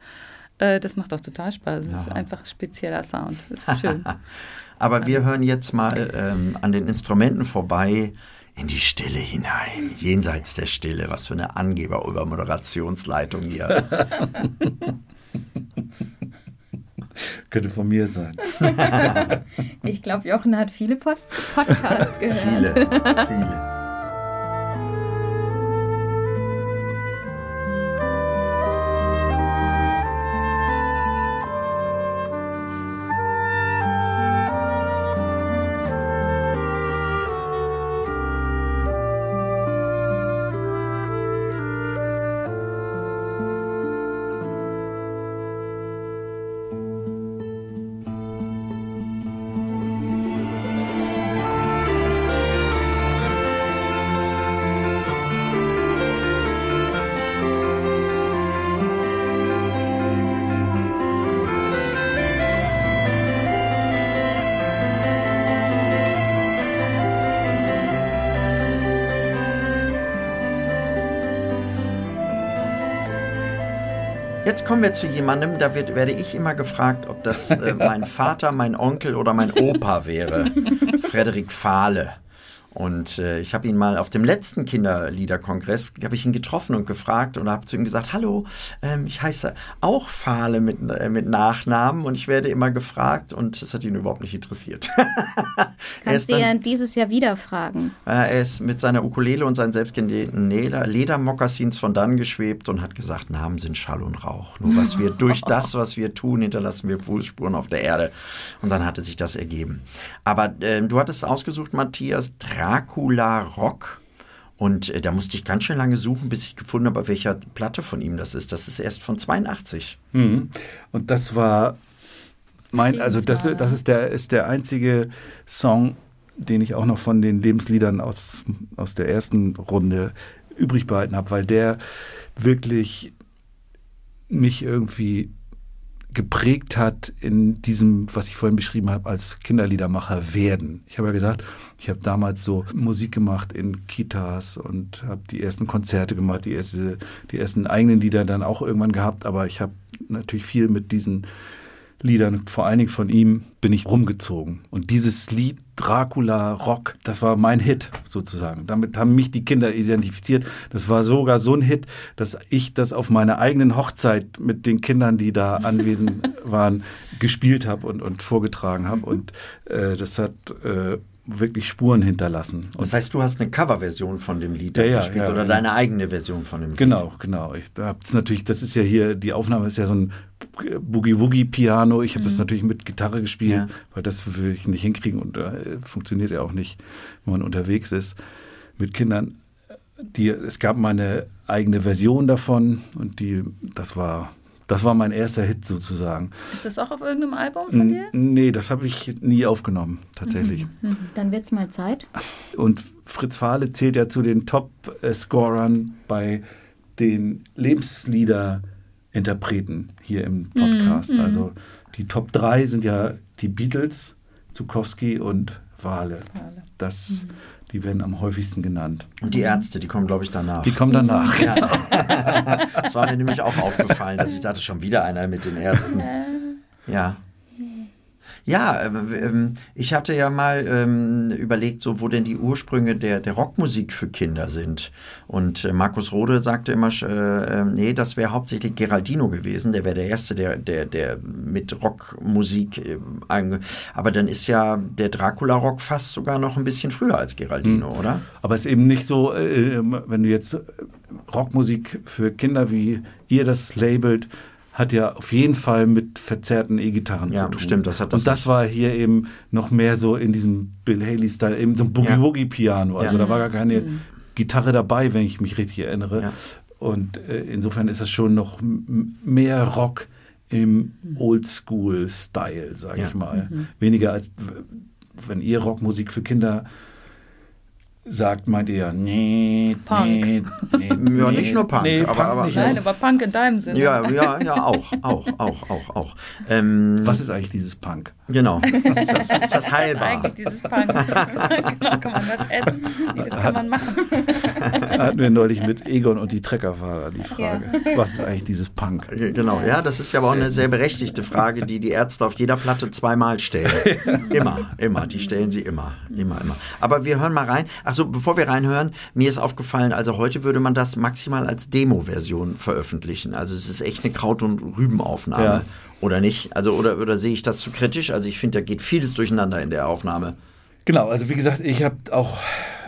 äh, das macht auch total Spaß. Es ist Ja. einfach spezieller Sound. Das ist schön. *laughs* Aber wir hören jetzt mal ähm, an den Instrumenten vorbei in die Stille hinein, jenseits der Stille. Was für eine Angeber über Moderationsleitung hier. *laughs* *laughs* *laughs* könnte von mir sein. *laughs* Ich glaube, Jochen hat viele Post Podcasts *laughs* gehört. Viele, viele. Jetzt kommen wir zu jemandem, da wird, werde ich immer gefragt, ob das äh, mein Vater, mein Onkel oder mein Opa wäre. *laughs* Frederik Fahle. Und äh, ich habe ihn mal auf dem letzten Kinderliederkongress, habe ich ihn getroffen und gefragt und habe zu ihm gesagt, hallo, ähm, ich heiße auch Fahle mit, äh, mit Nachnamen und ich werde immer gefragt und das hat ihn überhaupt nicht interessiert. *laughs* er Kannst du dann, dieses Jahr wieder fragen. äh, er ist mit seiner Ukulele und seinen selbstgenähten Leder, Ledermokassins von dann geschwebt und hat gesagt, Namen sind Schall und Rauch. Nur was wir *laughs* durch das, was wir tun, hinterlassen wir Fußspuren auf der Erde. Und dann hatte sich das ergeben. Aber ähm, du hattest ausgesucht, Matthias, Dracula Rock. Und äh, da musste ich ganz schön lange suchen, bis ich gefunden habe, auf welcher Platte von ihm das ist. Das ist erst von 82. Mhm. Und das war mein, also das, das ist der, ist der einzige Song, den ich auch noch von den Lebensliedern aus, aus der ersten Runde übrig behalten habe, weil der wirklich mich irgendwie geprägt hat in diesem, was ich vorhin beschrieben habe, als Kinderliedermacher werden. Ich habe ja gesagt, ich habe damals so Musik gemacht in Kitas und habe die ersten Konzerte gemacht, die, erste, die ersten eigenen Lieder dann auch irgendwann gehabt, aber ich habe natürlich viel mit diesen Liedern, vor allen Dingen von ihm, bin ich rumgezogen. Und dieses Lied Dracula Rock, das war mein Hit sozusagen. Damit haben mich die Kinder identifiziert. Das war sogar so ein Hit, dass ich das auf meiner eigenen Hochzeit mit den Kindern, die da *laughs* anwesend waren, gespielt habe und, und vorgetragen habe. Und äh, das hat äh, wirklich Spuren hinterlassen. Und Das heißt, du hast eine Coverversion von dem Lied Ja, ja, gespielt ja, oder deine eigene Version von dem Lied. Genau, genau. Ich hab's natürlich, das ist ja hier, die Aufnahme ist ja so ein Boogie-Woogie-Piano. Ich habe das natürlich mit Gitarre gespielt, weil das will ich nicht hinkriegen und äh, funktioniert ja auch nicht, wenn man unterwegs ist mit Kindern. Die, es gab mal eine eigene Version davon und die, das war, das war mein erster Hit sozusagen. Ist das auch auf irgendeinem Album von dir? N nee, das habe ich nie aufgenommen, tatsächlich. Dann wird's mal Zeit. Und Fritz Fahle zählt ja zu den Top-Scorern bei den Lebenslieder-Interpreten hier im Podcast. Also die Top 3 sind ja die Beatles, Zukowski und Wale. Das, Die werden am häufigsten genannt. Und die Ärzte, die kommen, glaube ich, danach. Die kommen danach. Ja. *laughs* das war mir nämlich auch aufgefallen, dass ich dachte, schon wieder einer mit den Ärzten. Ja. Ja, ähm, ähm, ich hatte ja mal ähm, überlegt, so wo denn die Ursprünge der, der Rockmusik für Kinder sind. Und äh, Markus Rode sagte immer, äh, äh, nee, das wäre hauptsächlich Geraldino gewesen. Der wäre der Erste, der, der, der mit Rockmusik. Äh, Aber dann ist ja der Dracula-Rock fast sogar noch ein bisschen früher als Geraldino, oder? Aber es ist eben nicht so, äh, wenn du jetzt Rockmusik für Kinder, wie ihr das labelt, hat ja auf jeden Fall mit verzerrten E-Gitarren Ja, zu tun. stimmt, das hat das Und das war hier eben noch mehr so in diesem Bill Haley-Style, eben so ein Ja. Boogie-Woogie-Piano. Also Ja. da war gar keine Gitarre dabei, wenn ich mich richtig erinnere. Ja. Und äh, insofern ist das schon noch mehr Rock im Oldschool-Style, sage Ja. ich mal. Weniger als wenn ihr Rockmusik für Kinder sagt, meint ihr ja, nee, Punk. nee, nee, *laughs* Ja, nicht nur Punk, nee, aber- Punk aber- nicht, Nein, aber Punk in deinem Sinne. Ja, ja, ja, auch, auch, auch, auch, auch. Ähm, Was ist eigentlich dieses Punk? Genau. Was *laughs* ist das? Ist das Das ist heilbar? eigentlich dieses Punk. *laughs* genau, kann man das essen? Nee, das kann man machen. Hatten wir neulich mit Egon und die Treckerfahrer die Frage. Was ist eigentlich dieses Punk? Genau, ja, das ist ja aber auch eine sehr berechtigte Frage, die die Ärzte auf jeder Platte zweimal stellen. Immer, immer, die stellen sie immer, immer, immer. Aber wir hören mal rein. Achso, Achso, bevor wir reinhören, mir ist aufgefallen, also heute würde man das maximal als Demo-Version veröffentlichen. Also es ist echt eine Kraut- und Rübenaufnahme. Ja. Oder nicht? Also, oder, oder sehe ich das zu kritisch? Also ich finde, da geht vieles durcheinander in der Aufnahme. Genau, also wie gesagt, ich habe auch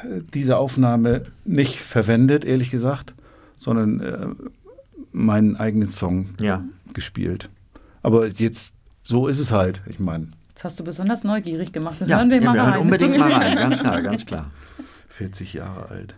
äh, diese Aufnahme nicht verwendet, ehrlich gesagt, sondern äh, meinen eigenen Song Ja. gespielt. Aber jetzt, so ist es halt. Ich meine, Das hast du besonders neugierig gemacht. Ja, hören wir ja, mal wir rein. hören unbedingt mal rein. *laughs* Ganz klar, ganz klar. 40 Jahre alt.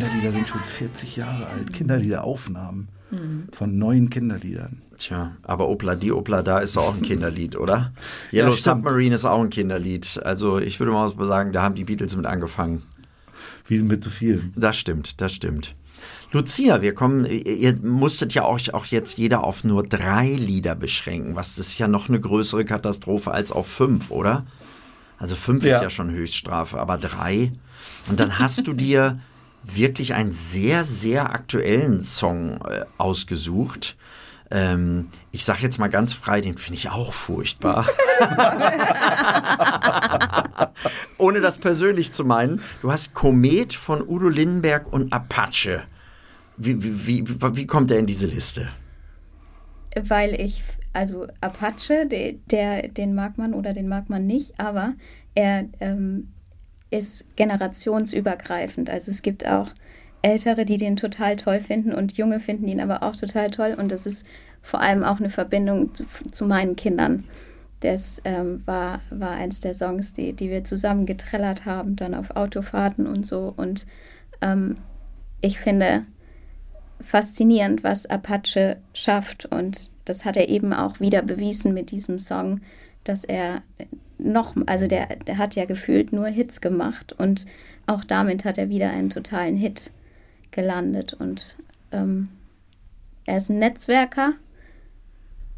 Kinderlieder sind schon 40 Jahre alt. Kinderliederaufnahmen Mhm. von neuen Kinderliedern. Tja, aber Opla di Opla da ist doch auch ein *laughs* Kinderlied, oder? Yellow stimmt. Submarine ist auch ein Kinderlied. Also ich würde mal sagen, da haben die Beatles mit angefangen. Wie mit so vielen. Das stimmt, das stimmt. Lucia, wir kommen, ihr- musstet ja auch, auch jetzt jeder auf nur drei Lieder beschränken, was das ist ja noch eine größere Katastrophe als auf fünf, oder? Also fünf Ja. ist ja schon Höchststrafe, aber drei. Und dann hast du dir *laughs* wirklich einen sehr, sehr aktuellen Song äh, ausgesucht. Ähm, ich sag jetzt mal ganz frei, den finde ich auch furchtbar. *laughs* Ohne das persönlich zu meinen. Du hast Komet von Udo Lindenberg und Apache. Wie, wie, wie, wie kommt der in diese Liste? weil ich, also Apache, der, der, den mag man oder den mag man nicht, aber er ähm, ist generationsübergreifend. Also es gibt auch Ältere, die den total toll finden und Junge finden ihn aber auch total toll und das ist vor allem auch eine Verbindung zu, meinen Kindern. Das ähm, war, war eins der Songs, die, die wir zusammen getrellert haben, dann auf Autofahrten und so. Und ähm, ich finde, faszinierend, was Apache schafft. Und das hat er eben auch wieder bewiesen mit diesem Song, dass er noch, also der, der hat ja gefühlt nur Hits gemacht und auch damit hat er wieder einen totalen Hit gelandet. Und ähm, er ist ein Netzwerker.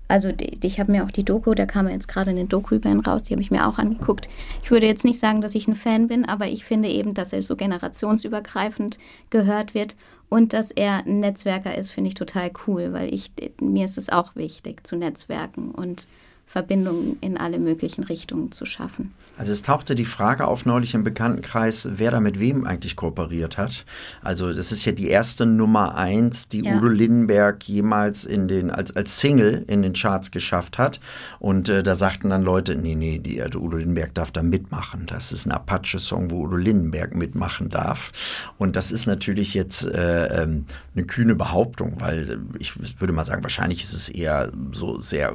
Also ich habe mir auch die Doku, da kam jetzt gerade eine Doku über ihn raus, die habe ich mir auch angeguckt. Ich würde jetzt nicht sagen, dass ich ein Fan bin, aber ich finde eben, dass er so generationsübergreifend gehört wird und dass er ein Netzwerker ist, finde ich total cool, weil ich mir ist es auch wichtig zu netzwerken und Verbindungen in alle möglichen Richtungen zu schaffen. Also es tauchte die Frage auf neulich im Bekanntenkreis, wer da mit wem eigentlich kooperiert hat. Also das ist ja die erste Nummer eins, die Ja. Udo Lindenberg jemals in den, als, als Single in den Charts geschafft hat. Und äh, da sagten dann Leute, nee, nee, die, also Udo Lindenberg darf da mitmachen. Das ist ein Apache-Song, wo Udo Lindenberg mitmachen darf. Und das ist natürlich jetzt äh, ähm, eine kühne Behauptung, weil äh, ich würde mal sagen, wahrscheinlich ist es eher so sehr,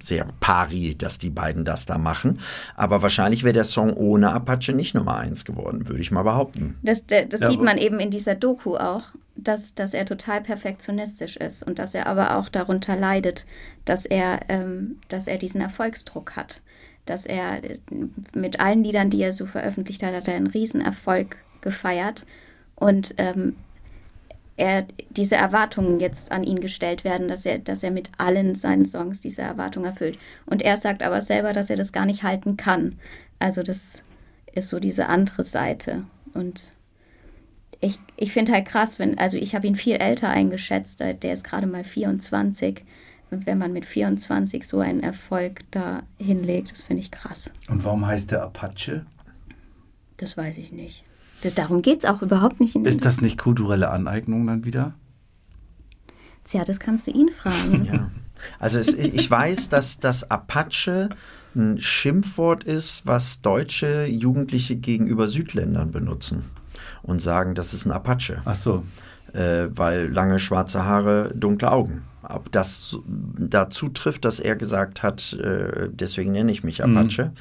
sehr pari, dass die beiden das da machen. Aber wahrscheinlich wäre der Song ohne Apache nicht Nummer eins geworden, würde ich mal behaupten. Das, das, das Ja, sieht man eben in dieser Doku auch, dass, dass er total perfektionistisch ist und dass er aber auch darunter leidet, dass er, ähm, dass er diesen Erfolgsdruck hat. Dass er äh, mit allen Liedern, die er so veröffentlicht hat, hat er einen Riesenerfolg gefeiert. Und ähm, er, diese Erwartungen jetzt an ihn gestellt werden, dass er, dass er mit allen seinen Songs diese Erwartung erfüllt. Und er sagt aber selber, dass er das gar nicht halten kann. Also das ist so diese andere Seite. Und ich, ich finde halt krass, wenn, also ich habe ihn viel älter eingeschätzt, äh, der ist gerade mal 24. Und wenn man mit 24 so einen Erfolg da hinlegt, das finde ich krass. Und warum heißt der Apache? Das weiß ich nicht. Das, darum geht es auch überhaupt nicht. In Ist das nicht kulturelle Aneignung dann wieder? Tja, das kannst du ihn fragen. *laughs* Ja. Also es, ich weiß, dass das Apache ein Schimpfwort ist, was deutsche Jugendliche gegenüber Südländern benutzen und sagen, das ist ein Apache. Ach so. Äh, weil lange schwarze Haare, dunkle Augen. Ob das dazu trifft, dass er gesagt hat, äh, deswegen nenne ich mich Apache.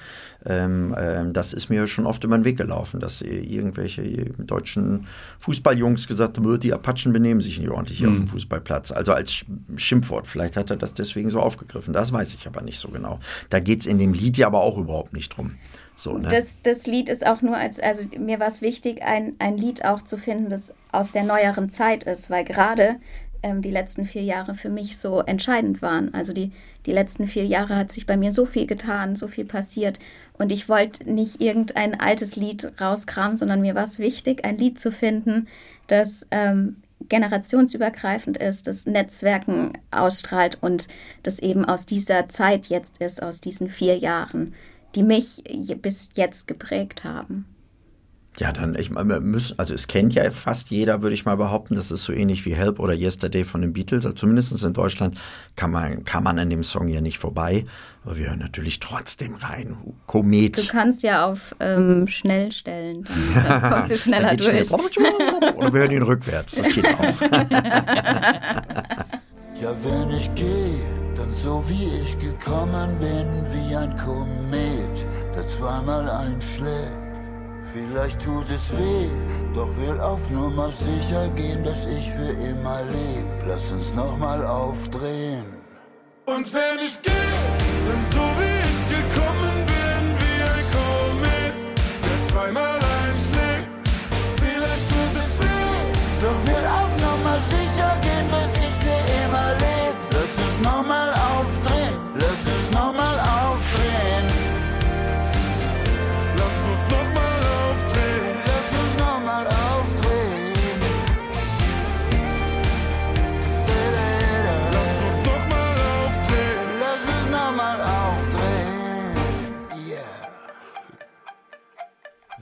Ähm, ähm, das ist mir schon oft über den Weg gelaufen, dass irgendwelche deutschen Fußballjungs gesagt haben, "Oh, die Apachen benehmen sich nicht ordentlich hier Mhm. auf dem Fußballplatz. Also als Sch- Schimpfwort. Vielleicht hat er das deswegen so aufgegriffen. Das weiß ich aber nicht so genau. Da geht es in dem Lied ja aber auch überhaupt nicht drum. So, ne? Das, das Lied ist auch nur als, also mir war es wichtig, ein, ein Lied auch zu finden, das aus der neueren Zeit ist, weil gerade ähm, die letzten vier Jahre für mich so entscheidend waren. Also die, die letzten vier Jahre hat sich bei mir so viel getan, so viel passiert. Und ich wollte nicht irgendein altes Lied rauskramen, sondern mir war es wichtig, ein Lied zu finden, das ähm, generationsübergreifend ist, das Netzwerken ausstrahlt und das eben aus dieser Zeit jetzt ist, aus diesen vier Jahren, die mich bis jetzt geprägt haben. Ja, dann, ich meine, wir müssen, also es kennt ja fast jeder, würde ich mal behaupten. Das ist so ähnlich wie Help oder Yesterday von den Beatles. Also zumindest in Deutschland kann man, kann man an dem Song ja nicht vorbei. Aber wir hören natürlich trotzdem rein. Komet. Du kannst ja auf ähm, schnell stellen, dann, dann kommst du *laughs* schneller durch. schnell. Oder wir hören ihn rückwärts. Das geht auch. *laughs* Ja, wenn ich gehe, dann so wie ich gekommen bin, wie ein Komet, der zweimal einschlägt. Vielleicht tut es weh, doch will auf Nummer sicher gehen, dass ich für immer leb. Lass uns nochmal aufdrehen. Und wenn ich gehe,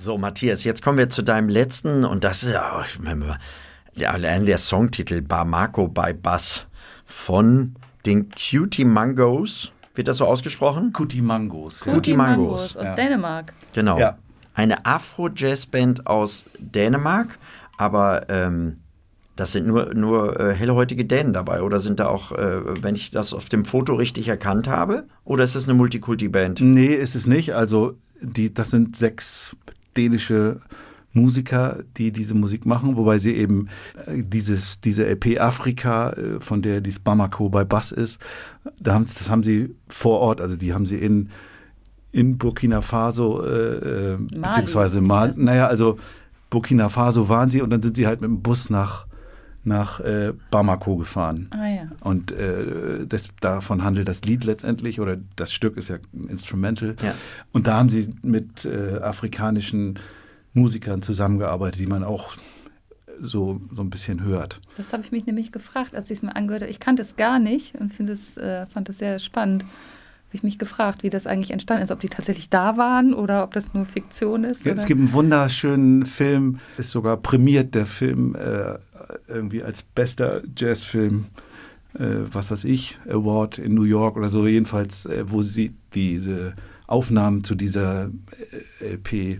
So, Matthias, jetzt kommen wir zu deinem letzten und das ist ja auch, wenn wir- ja, allein der Songtitel Bamako by Bass von den Cutie Mangos. Wird das so ausgesprochen? Cutie Mangos. ja. Cutie Mangos. aus Ja. Dänemark. Genau. Ja. Eine Afro-Jazz-Band aus Dänemark, aber ähm, das sind nur, nur äh, hellhäutige Dänen dabei. Oder sind da auch, äh, wenn ich das auf dem Foto richtig erkannt habe, oder ist das eine Multikulti-Band? Nee, ist es nicht. Also die, das sind sechs dänische Musiker, die diese Musik machen, wobei sie eben äh, dieses, diese LP Afrika, äh, von der dies Bamako bei Bass ist, da haben, das haben sie vor Ort, also die haben sie in, in Burkina Faso, äh, äh, beziehungsweise Mali, naja, also Burkina Faso waren sie und dann sind sie halt mit dem Bus nach, nach äh, Bamako gefahren. Ah ja. Und äh, das, davon handelt das Lied letztendlich, oder das Stück ist ja ein Instrumental. Ja. Und da haben sie mit äh, afrikanischen Musikern zusammengearbeitet, die man auch so, so ein bisschen hört. Das habe ich mich nämlich gefragt, als ich es mir angehört habe. Ich kannte es gar nicht und es, äh, fand es sehr spannend. Habe ich mich gefragt, wie das eigentlich entstanden ist, ob die tatsächlich da waren oder ob das nur Fiktion ist. Ja, es gibt einen wunderschönen Film, ist sogar prämiert der Film äh, irgendwie als bester Jazzfilm, äh, was weiß ich, Award in New York oder so, jedenfalls, äh, wo sie diese Aufnahmen zu dieser LP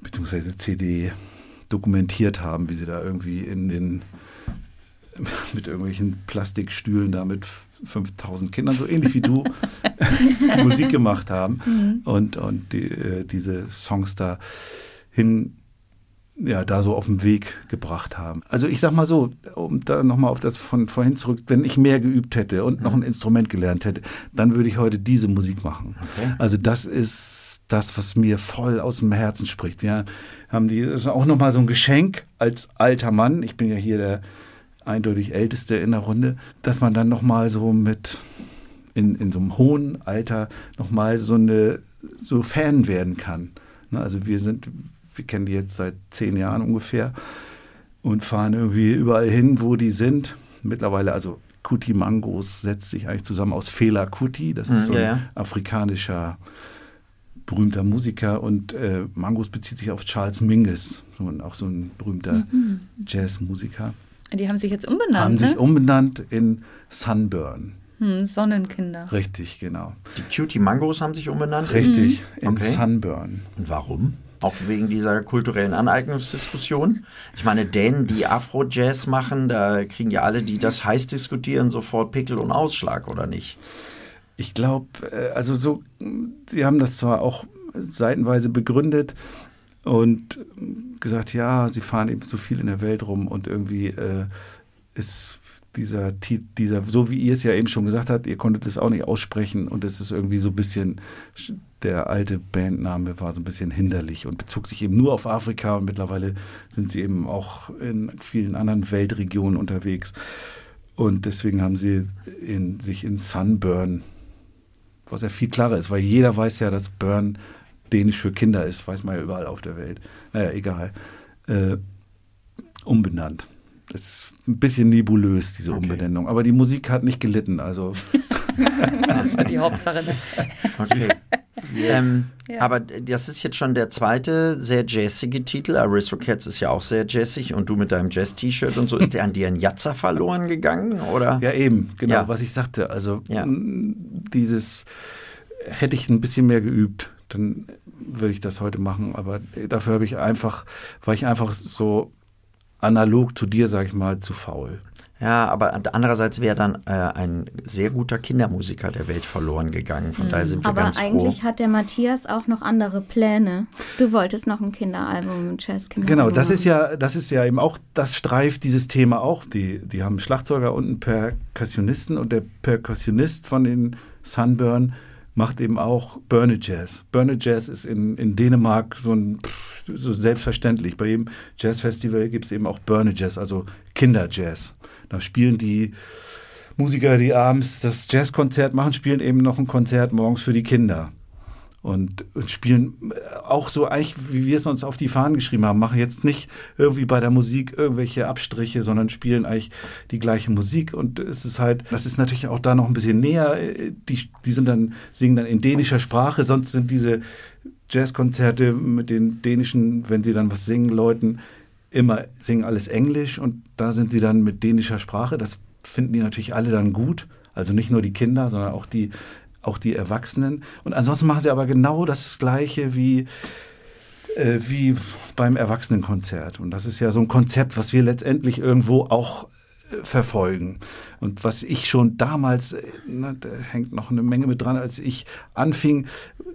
bzw. CD dokumentiert haben, wie sie da irgendwie in den *laughs* mit irgendwelchen Plastikstühlen da mit 5000 Kindern, so ähnlich wie du, *laughs* Musik gemacht haben Mhm. und, und die, äh, diese Songs da hin, ja, da so auf den Weg gebracht haben. Also ich sag mal so, um da nochmal auf das von vorhin zurück, wenn ich mehr geübt hätte und noch ein Instrument gelernt hätte, dann würde ich heute diese Musik machen. Also das ist das, was mir voll aus dem Herzen spricht. Wir haben die, das ist auch nochmal so ein Geschenk als alter Mann. Ich bin ja hier der eindeutig älteste in der Runde, dass man dann nochmal so mit in, in so einem hohen Alter nochmal so eine so Fan werden kann. Ne, Also wir sind, wir kennen die jetzt seit zehn Jahren ungefähr und fahren irgendwie überall hin, wo die sind. Mittlerweile, also Kuti Mangos setzt sich eigentlich zusammen aus Fela Kuti, das ist Mhm, so ein ja, ja. afrikanischer berühmter Musiker und äh, Mangos bezieht sich auf Charles Mingus, so ein, auch so ein berühmter Mhm. Jazzmusiker. Die haben sich jetzt umbenannt, Haben ne? sich umbenannt in Sunburn. hm, Sonnenkinder. Richtig, genau. Die Cutie Mangos haben sich umbenannt? Richtig, Mhm. in Okay. Sunburn. Und warum? Auch wegen dieser kulturellen Aneignungsdiskussion. Ich meine, Dänen, die Afro-Jazz machen, da kriegen ja alle, die das heiß diskutieren, sofort Pickel und Ausschlag, oder nicht? Ich glaube, also so, sie haben das zwar auch seitenweise begründet und gesagt, ja, sie fahren eben so viel in der Welt rum und irgendwie äh, ist dieser, dieser, so wie ihr es ja eben schon gesagt habt, ihr konntet es auch nicht aussprechen und es ist irgendwie so ein bisschen, der alte Bandname war so ein bisschen hinderlich und bezog sich eben nur auf Afrika und mittlerweile sind sie eben auch in vielen anderen Weltregionen unterwegs. Und deswegen haben sie in, sich in Sunburn, was ja viel klarer ist, weil jeder weiß ja, dass Burn dänisch für Kinder ist, weiß man ja überall auf der Welt. Naja, egal. Äh, umbenannt. Das ist ein bisschen nebulös, diese Umbenennung. Aber die Musik hat nicht gelitten. Also *laughs* Das war die Hauptsache. Ne? Okay. Ähm, Ja. Aber das ist jetzt schon der zweite sehr jazzige Titel. Aristocats ist ja auch sehr jazzig und du mit deinem Jazz-T-Shirt und so. Ist der an dir ein Jatzer verloren gegangen? Oder? Ja, eben, genau, Ja. was ich sagte. Also Ja. dieses hätte ich ein bisschen mehr geübt, dann würde ich das heute machen. Aber dafür habe ich einfach, war ich einfach so analog zu dir, sag ich mal, zu faul. Ja, aber andererseits wäre dann äh, ein sehr guter Kindermusiker der Welt verloren gegangen. Von daher sind wir Aber ganz froh. eigentlich hat der Matthias auch noch andere Pläne. Du wolltest noch ein Kinderalbum, ein Jazz-Kinderalbum. Genau, das ist ja, das ist ja eben auch, das streift dieses Thema auch. Die, die haben einen Schlagzeuger und einen Perkussionisten und der Perkussionist von den Sunburn macht eben auch Burne Jazz. Burne Jazz ist in, in Dänemark so ein pff, so selbstverständlich. Bei jedem Jazzfestival gibt es eben auch Burne Jazz, also Kinderjazz. Da spielen die Musiker, die abends das Jazzkonzert machen, spielen eben noch ein Konzert morgens für die Kinder. Und, und spielen äh, auch so eigentlich, wie wir es uns auf die Fahnen geschrieben haben, machen jetzt nicht irgendwie bei der Musik irgendwelche Abstriche, sondern spielen eigentlich die gleiche Musik. Und es ist halt, das ist natürlich auch da noch ein bisschen näher. äh, Die, die sind dann, singen dann in dänischer Sprache, sonst sind diese Jazzkonzerte mit den dänischen, wenn sie dann was singen, Leuten, immer singen alles Englisch und da sind sie dann mit dänischer Sprache. Das finden die natürlich alle dann gut. Also nicht nur die Kinder, sondern auch die, auch die Erwachsenen. Und ansonsten machen sie aber genau das Gleiche wie, äh, wie beim Erwachsenenkonzert. Und das ist ja so ein Konzept, was wir letztendlich irgendwo auch verfolgen. Und was ich schon damals, äh, na, da hängt noch eine Menge mit dran, als ich anfing,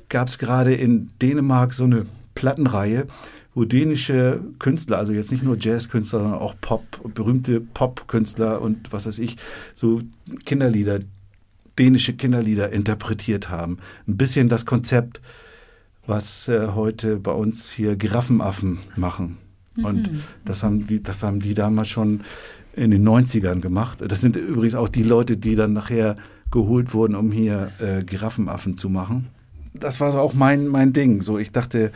gab es gerade in Dänemark so eine Plattenreihe, wo dänische Künstler, also jetzt nicht nur Jazzkünstler, sondern auch Pop, berühmte Popkünstler und was weiß ich, so Kinderlieder, dänische Kinderlieder interpretiert haben. Ein bisschen das Konzept, was äh, heute bei uns hier Giraffenaffen machen. Und Mhm. das haben die, das haben die damals schon in den 90ern gemacht. Das sind übrigens auch die Leute, die dann nachher geholt wurden, um hier äh, Giraffenaffen zu machen. Das war so auch mein, mein Ding. So, ich dachte,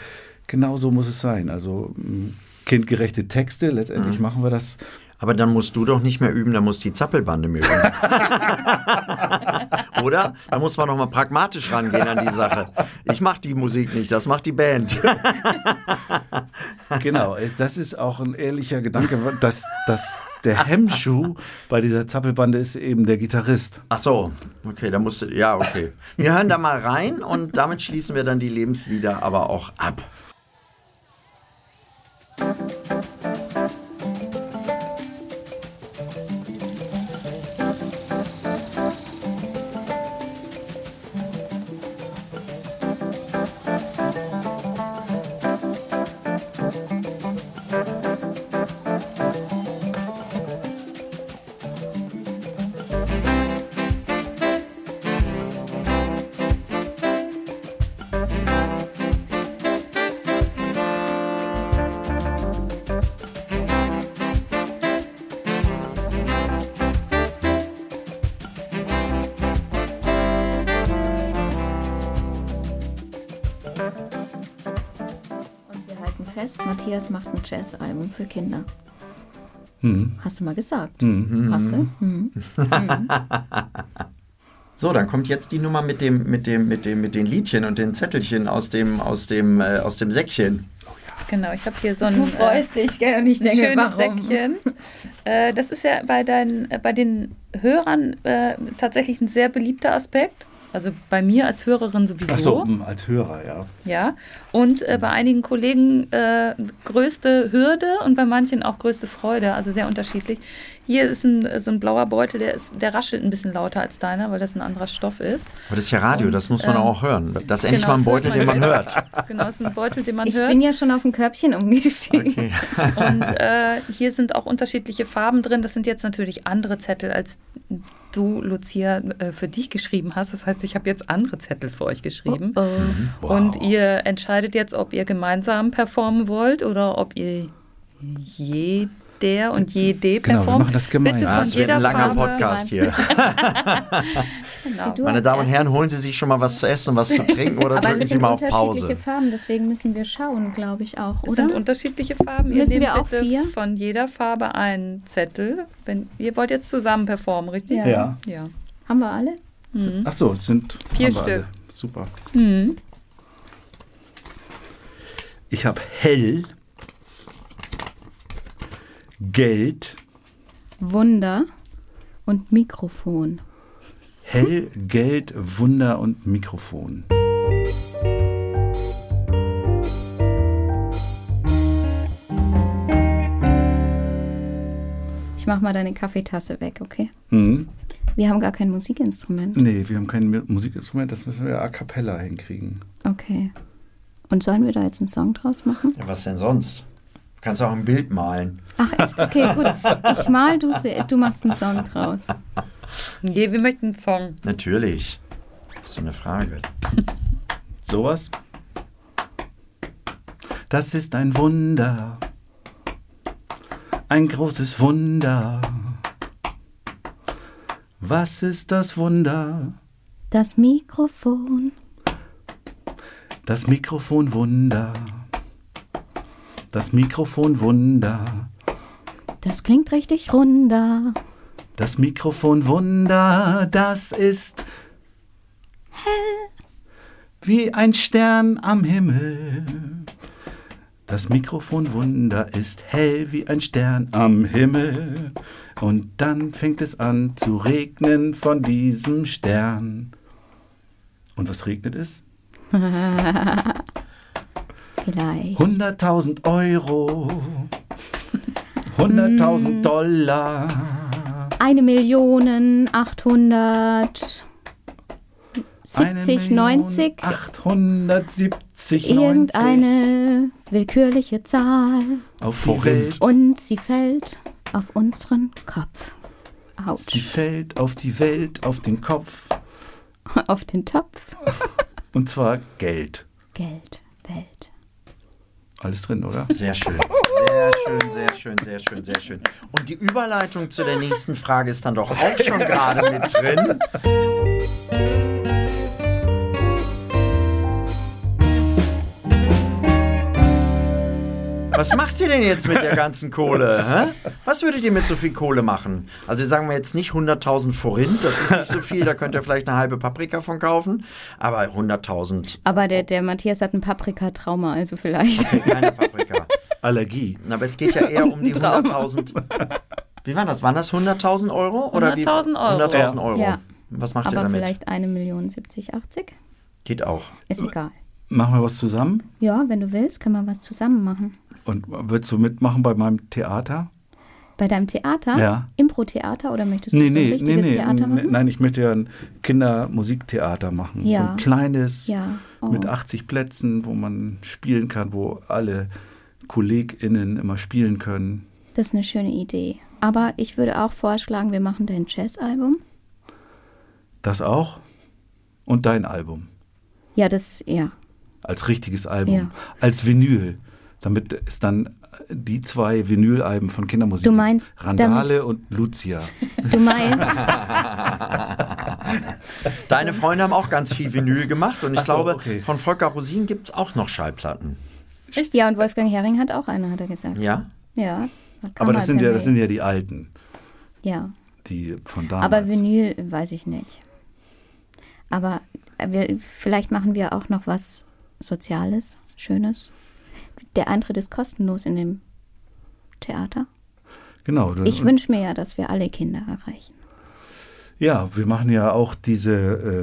genau so muss es sein. Also mh, kindgerechte Texte, letztendlich Mhm. machen wir das. Aber dann musst du doch nicht mehr üben, dann muss die Zappelbande mehr üben. *laughs* Oder? Da muss man noch mal pragmatisch rangehen an die Sache. Ich mache die Musik nicht, das macht die Band. *laughs* Genau, das ist auch ein ehrlicher Gedanke, dass, dass der Hemmschuh bei dieser Zappelbande ist eben der Gitarrist. Ach so, okay, da musst du, ja, okay. Wir hören da mal rein und damit schließen wir dann die Lebenslieder aber auch ab. Und wir fest, Matthias macht ein Jazzalbum für Kinder. Hm. Hast du mal gesagt? Mhm. Hast du? Mhm. *laughs* So, dann kommt jetzt die Nummer mit dem, mit dem, mit dem, mit den Liedchen und den Zettelchen aus dem, aus dem, äh, aus dem Säckchen. Genau, ich habe hier so ein, Du freust dich, gell? Und ich denke, schönes warum? Säckchen. *laughs* Äh, das ist ja bei, deinen, äh, bei den Hörern äh, tatsächlich ein sehr beliebter Aspekt. Also bei mir als Hörerin sowieso. Ach so, als Hörer, ja. Ja, und äh, bei einigen Kollegen äh, größte Hürde und bei manchen auch größte Freude, also sehr unterschiedlich. Hier ist ein, so ein blauer Beutel, der, ist, der raschelt ein bisschen lauter als deiner, weil das ein anderer Stoff ist. Aber das ist ja Radio, Und, das muss man ähm, auch hören. Das ist endlich genau, mal ein Beutel, man den man hört. *laughs* Genau, das ist ein Beutel, den man Ich hört. bin ja schon auf ein Körbchen umgestiegen. *laughs* *laughs* Und äh, hier sind auch unterschiedliche Farben drin. Das sind jetzt natürlich andere Zettel, als du, Lucia, äh, für dich geschrieben hast. Das heißt, ich habe jetzt andere Zettel für euch geschrieben. Oh, Mhm. Und ihr entscheidet jetzt, ob ihr gemeinsam performen wollt oder ob ihr jeder und jede Genau, wir performt. machen das gemeinsam. Bitte Ja, von es wird jeder ein langer Farbe. Podcast hier. *laughs* Genau. Meine Damen und Herren, holen Sie sich schon mal was zu essen und was zu trinken oder Aber drücken das Sie sind mal auf unterschiedliche Pause. Farben, deswegen müssen wir schauen, glaube ich auch, Es oder? sind unterschiedliche Farben. Ihr Müssen nehmt wir auch bitte vier? von jeder Farbe einen Zettel. Wenn, ihr wollt jetzt zusammen performen, richtig? Ja. Ja. Ja. Haben wir alle? Mhm. Ach so, es sind Vier haben wir Stück. alle. Super. Mhm. Ich habe hell, Geld, Wunder und Mikrofon. hell, Geld, Wunder und Mikrofon. Ich mach mal deine Kaffeetasse weg, okay? Mhm. Wir haben gar kein Musikinstrument. Nee, wir haben kein Musikinstrument, das müssen wir a cappella hinkriegen. Okay. Und sollen wir da jetzt einen Song draus machen? Ja, was denn sonst? Du kannst auch ein Bild malen. Ach echt? Okay, gut. Ich mal, du, du machst einen Song draus. Nee, wir möchten einen Song. Natürlich. Das ist so eine Frage. *laughs* Sowas? Das ist ein Wunder. Ein großes Wunder. Was ist das Wunder? Das Mikrofon. Das Mikrofon Wunder. Das Mikrofon Wunder. Das klingt richtig runder. Das Mikrofon Wunder, das ist Hell. wie ein Stern am Himmel. Das Mikrofon Wunder ist hell wie ein Stern am Himmel. Und dann fängt es an zu regnen von diesem Stern. Und was regnet es? *laughs* Vielleicht. 100.000 Euro. 100.000 Dollar. Eine Million achthundert. 70, 90. 870, 90. Irgendeine willkürliche Zahl. Auf die Welt. Und sie fällt auf unseren Kopf. Sie Autsch. fällt auf die Welt, auf den Kopf. *laughs* Auf den Topf. Und zwar Geld. Geld, Welt. Alles drin, oder? Sehr schön. Sehr schön, sehr schön, sehr schön, sehr schön. Und die Überleitung zu der nächsten Frage ist dann doch auch schon gerade mit drin. Was macht ihr denn jetzt mit der ganzen Kohle? Hä? Was würdet ihr mit so viel Kohle machen? Also sagen wir jetzt nicht 100.000 Forint, das ist nicht so viel, da könnt ihr vielleicht eine halbe Paprika von kaufen. Aber 100.000, Aber der, der Matthias hat ein Paprikatrauma, also vielleicht. keine Paprika. Allergie. Na, Aber es geht ja eher um die Ein Traum. 100.000. Wie war das? Waren das 100.000 Euro? Oder wie? 100.000 Euro. 100.000 Euro. Ja. Was macht ihr Aber damit? vielleicht eine Million 70, 80? Geht auch. Ist egal. Machen wir was zusammen? Ja, wenn du willst, können wir was zusammen machen. Und würdest du mitmachen bei meinem Theater? Bei deinem Theater? Ja. Impro-Theater oder möchtest du Nee, so ein nee, nee, richtiges nee. Theater n- machen? Nein, ich möchte ja ein Kindermusiktheater machen. So Ja. ein kleines Ja. Oh. mit 80 Plätzen, wo man spielen kann, wo alle KollegInnen immer spielen können. Das ist eine schöne Idee. Aber ich würde auch vorschlagen, wir machen dein Jazz-Album. Das auch? Und dein Album. Ja, das, ja. Als richtiges Album. Ja. Als Vinyl. Damit ist dann die zwei Vinylalben von Kindermusik. Du meinst, Randale und Lucia. *laughs* Du meinst, *laughs* Deine Freunde haben auch ganz viel Vinyl gemacht und ich so, glaube, okay. von Volker Rosin gibt es auch noch Schallplatten. ja, und Wolfgang Hering hat auch eine, hat er gesagt. Ja? Ja. da Aber das halt sind ja, das sind ja die alten, Ja. die von damals. Aber Vinyl weiß ich nicht. Aber wir, vielleicht machen wir auch noch was Soziales, Schönes. Der Eintritt ist kostenlos in dem Theater. Genau. das- Ich wünsche mir ja, dass wir alle Kinder erreichen. Ja, wir machen ja auch diese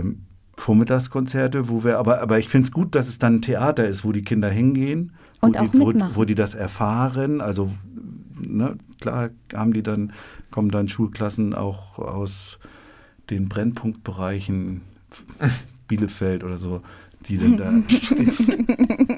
ähm, Vormittagskonzerte, wo wir, aber, aber ich finde es gut, dass es dann ein Theater ist, wo die Kinder hingehen, wo, Und auch die, wo, wo die das erfahren. Also ne, klar haben die dann, kommen dann Schulklassen auch aus den Brennpunktbereichen Bielefeld oder so, die dann da. *laughs*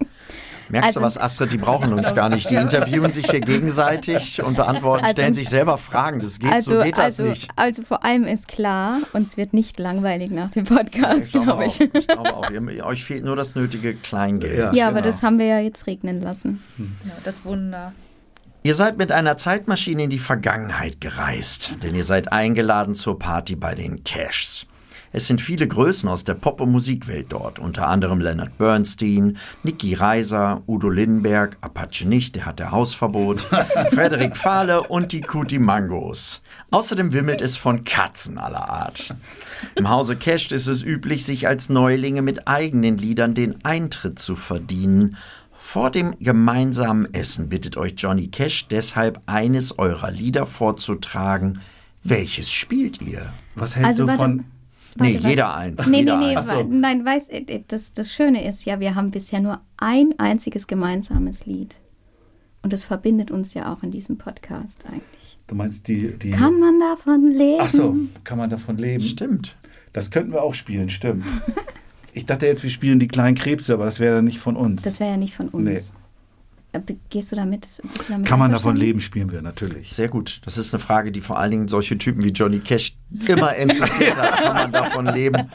Merkst du Also- was, Astrid? Die brauchen uns gar nicht. Die interviewen sich hier gegenseitig und beantworten, Also- stellen sich selber Fragen. Das geht, also, so geht das also, nicht. also vor allem ist klar, uns wird nicht langweilig nach dem Podcast, Ich glaube glaube auch. ich. Ich glaube auch. Ihr, euch fehlt nur das nötige Kleingeld. Ja. Ja, aber genau. das haben wir ja jetzt regnen lassen. Ja, das Wunder. Ihr seid mit einer Zeitmaschine in die Vergangenheit gereist, denn ihr seid eingeladen zur Party bei den Cashs. Es sind viele Größen aus der Pop- und Musikwelt dort, unter anderem Leonard Bernstein, Nicky Reiser, Udo Lindenberg, Apache nicht, der hat der Hausverbot, *laughs* Frederik Fahle und die Kuti Mangos. Außerdem wimmelt es von Katzen aller Art. Im Hause Cash ist es üblich, sich als Neulinge mit eigenen Liedern den Eintritt zu verdienen. Vor dem gemeinsamen Essen bittet euch Johnny Cash deshalb, eines eurer Lieder vorzutragen. Welches spielt ihr? Was hältst Also du warte. Nee, jeder eins. Nee, nee, jeder nee, eins. wa- nein, weiß, äh, das, das Schöne ist ja, wir haben bisher nur ein einziges gemeinsames Lied. Und das verbindet uns ja auch in diesem Podcast eigentlich. Du meinst die. die Kann man davon leben? Ach so, kann man davon leben? Stimmt. Das könnten wir auch spielen, stimmt. Ich dachte jetzt, wir spielen die kleinen Krebse, aber das wäre dann nicht von uns. Das wäre ja nicht von uns. Nee. Äh, Gehst du damit? Bist du damit Kann man davon leben, spielen wir natürlich. Sehr gut. Das ist eine Frage, die vor allen Dingen solche Typen wie Johnny Cash immer interessiert hat. Kann man davon leben?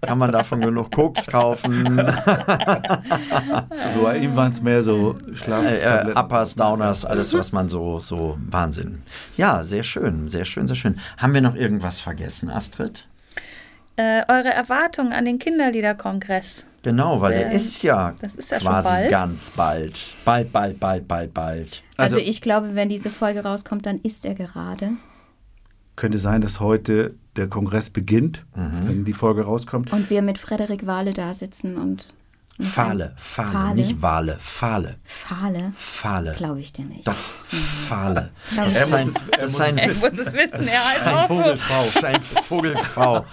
Kann man davon genug Koks kaufen? *laughs* Also bei ihm waren es mehr so äh, äh, Schlaftabletten. Uppers, Downers, alles, was man so, so Wahnsinn. Ja, sehr schön, sehr schön, sehr schön. Haben wir noch irgendwas vergessen, Astrid? Äh, eure Erwartungen an den Kinderliederkongress. Genau, weil Ähm, er ist ja das ist ja schon quasi bald. ganz bald. Bald, bald, bald, bald, bald. Also, Also- ich glaube, wenn diese Folge rauskommt, dann ist er gerade. Könnte sein, dass heute der Kongress beginnt, Mhm. wenn die Folge rauskommt. Und wir mit Frederik Wahle da sitzen und. Fahle, Fahle, Fahle? nicht Wale, Fahle, Fahle? Fahle. Glaube ich dir nicht. Doch, Fahle. Glaub Das ich ist ein, muss es- er das muss ein, es Ich muss es wissen, er heißt ein auch so. Vogelfrau. Das ist ein Vogelfrau. *laughs* *laughs*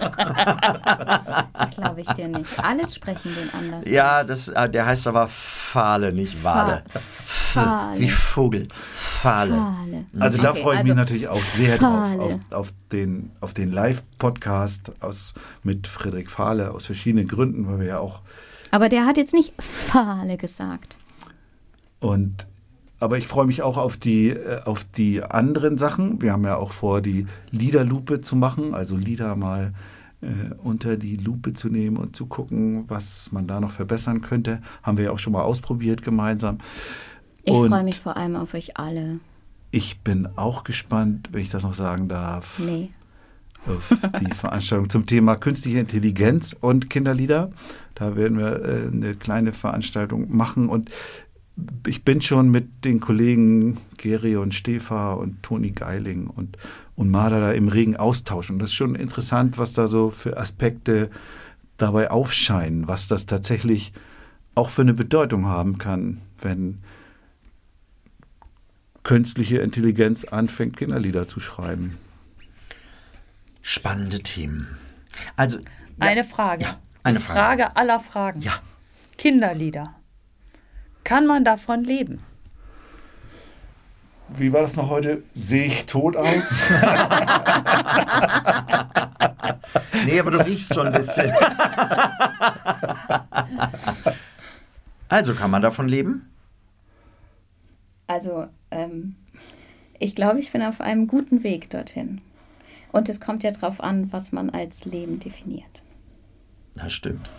Das glaube ich dir nicht. Alle sprechen den anders. Ja, das, äh, der heißt aber Fahle, nicht Wale. Fahle. Wie Vogel. Fahle. Fahle. Also da Okay, freue ich mich also natürlich auch sehr drauf, Fahle. auf, auf den, auf den Live-Podcast aus- mit Frederik Fahle aus verschiedenen Gründen, weil wir ja auch Aber der hat jetzt nicht Fahle gesagt. Und aber ich freue mich auch auf die, äh, auf die anderen Sachen. Wir haben ja auch vor, die Liederlupe zu machen, also Lieder mal äh, unter die Lupe zu nehmen und zu gucken, was man da noch verbessern könnte. Haben wir ja auch schon mal ausprobiert gemeinsam. Ich freue mich vor allem auf euch alle. Ich bin auch gespannt, wenn ich das noch sagen darf, Nee. Auf die *laughs* Veranstaltung zum Thema künstliche Intelligenz und Kinderlieder. Da werden wir äh, eine kleine Veranstaltung machen und ich bin schon mit den Kollegen Geri und Stefa und Toni Geiling und, und Marder da im regen Austausch. Und das ist schon interessant, was da so für Aspekte dabei aufscheinen, was das tatsächlich auch für eine Bedeutung haben kann, wenn künstliche Intelligenz anfängt, Kinderlieder zu schreiben. Spannende Themen. Also, ja, Eine Frage. Ja, eine Frage. Frage aller Fragen. Ja. Kinderlieder. Kann man davon leben? Wie war das noch heute? Sehe ich tot aus? *laughs* Nee, aber du riechst schon ein bisschen. *laughs* also, kann man davon leben? Also, ähm, ich glaube, ich bin auf einem guten Weg dorthin. Und es kommt ja darauf an, was man als Leben definiert. Das stimmt.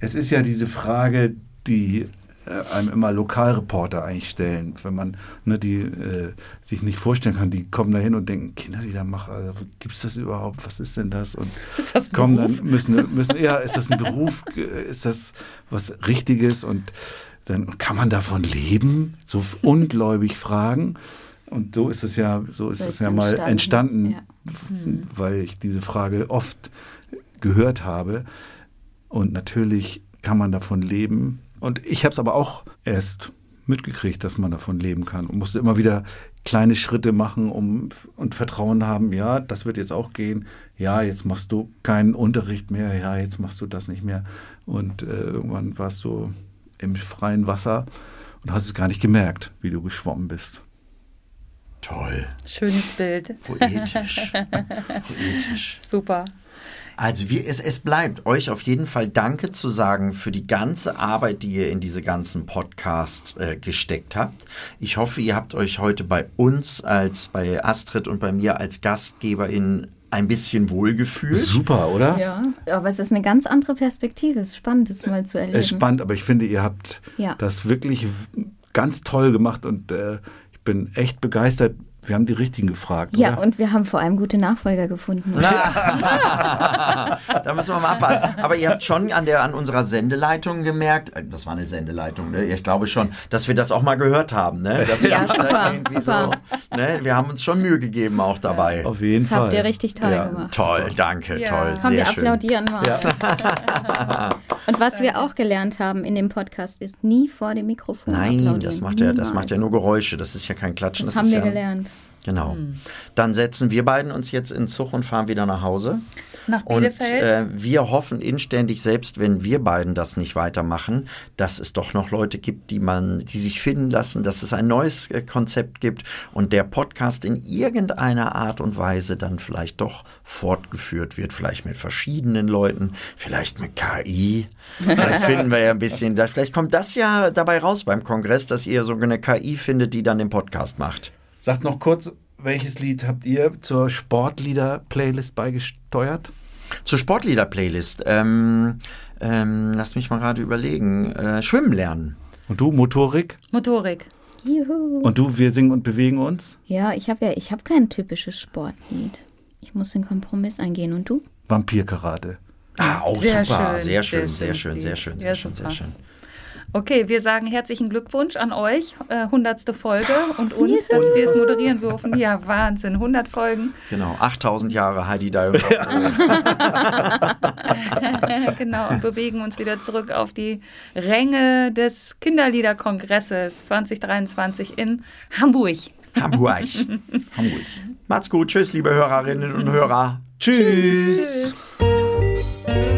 Es ist ja diese Frage, die äh, einem immer Lokalreporter eigentlich stellen, wenn man ne, die äh, sich nicht vorstellen kann, die kommen da hin und denken, Kinderliedermacher, also, gibt es das überhaupt? Was ist denn das? Und *laughs* Ist das ein kommen Beruf? dann müssen müssen ja, ist das ein Beruf? Ist das was Richtiges? Und dann kann man davon leben? So *laughs* ungläubig fragen. Und so ist es ja, so ist So es ja mal entstanden, entstanden, ja. Weil ich diese Frage oft gehört habe. Und natürlich kann man davon leben. Und ich habe es aber auch erst mitgekriegt, dass man davon leben kann und musste immer wieder kleine Schritte machen um, und Vertrauen haben, ja, das wird jetzt auch gehen. Ja, jetzt machst du keinen Unterricht mehr. Ja, jetzt machst du das nicht mehr. Und äh, irgendwann warst du im freien Wasser und hast es gar nicht gemerkt, wie du geschwommen bist. Toll. Schönes Bild. Poetisch. *laughs* Poetisch. Super. Also wir, es, es bleibt euch auf jeden Fall Danke zu sagen für die ganze Arbeit, die ihr in diese ganzen Podcasts äh, gesteckt habt. Ich hoffe, ihr habt euch heute bei uns als bei Astrid und bei mir als Gastgeberin ein bisschen wohlgefühlt. Super, oder? Ja, aber es ist eine ganz andere Perspektive. Es ist spannend, das mal zu erleben. Es ist spannend, aber ich finde, ihr habt Ja. das wirklich ganz toll gemacht und äh, bin echt begeistert. Wir haben die Richtigen gefragt. Ja, oder? und wir haben vor allem gute Nachfolger gefunden. *laughs* *laughs* da müssen wir mal abwarten. Aber ihr habt schon an, der, an unserer Sendeleitung gemerkt, äh, das war eine Sendeleitung, ne? ich glaube schon, dass wir das auch mal gehört haben. Ne? Dass wir Ja, super, super. So, ne? Wir haben uns schon Mühe gegeben auch dabei. Auf jeden Das habt ihr richtig toll gemacht. Toll, danke, Ja. toll, Haben sehr wir schön. applaudieren mal. *laughs* Und was wir auch gelernt haben in dem Podcast ist, nie vor dem Mikrofon Nein, applaudieren. das macht, ja, das macht ja nur Geräusche, das ist ja kein Klatschen. Das, das haben ist wir ja, gelernt. Genau. Hm. Dann setzen wir beiden uns jetzt in Zug und fahren wieder nach Hause. Nach Und Bielefeld. äh, wir hoffen inständig, selbst wenn wir beiden das nicht weitermachen, dass es doch noch Leute gibt, die man, die sich finden lassen, dass es ein neues äh, Konzept gibt und der Podcast in irgendeiner Art und Weise dann vielleicht doch fortgeführt wird, vielleicht mit verschiedenen Leuten, vielleicht mit KI. Vielleicht *laughs* finden wir ja ein bisschen, vielleicht kommt das ja dabei raus beim Kongress, dass ihr so eine KI findet, die dann den Podcast macht. Sagt noch kurz, welches Lied habt ihr zur Sportlieder-Playlist beigesteuert? Zur Sportlieder-Playlist. Ähm, ähm, lass mich mal gerade überlegen. Äh, Schwimmen lernen. Und du, Motorik? Motorik. Juhu. Und du, wir singen und bewegen uns? Ja, ich habe ja, ich habe kein typisches Sportlied. Ich muss den Kompromiss eingehen. Und du? Vampirkarate. Ah, auch Sehr super. schön, sehr schön, sehr sehr schön, sehr schön, sehr schön, sehr schön. Okay, wir sagen herzlichen Glückwunsch an euch. Äh, 100. Folge und uns, dass wir es moderieren dürfen. Ja, Wahnsinn. 100 Folgen. Genau, 8000 Jahre Heidi und *laughs* genau, und bewegen uns wieder zurück auf die Ränge des Kinderliederkongresses 2023 in Hamburg. Hamburg. Hamburg. Macht's gut. Tschüss, liebe Hörerinnen und Hörer. Tschüss. Kann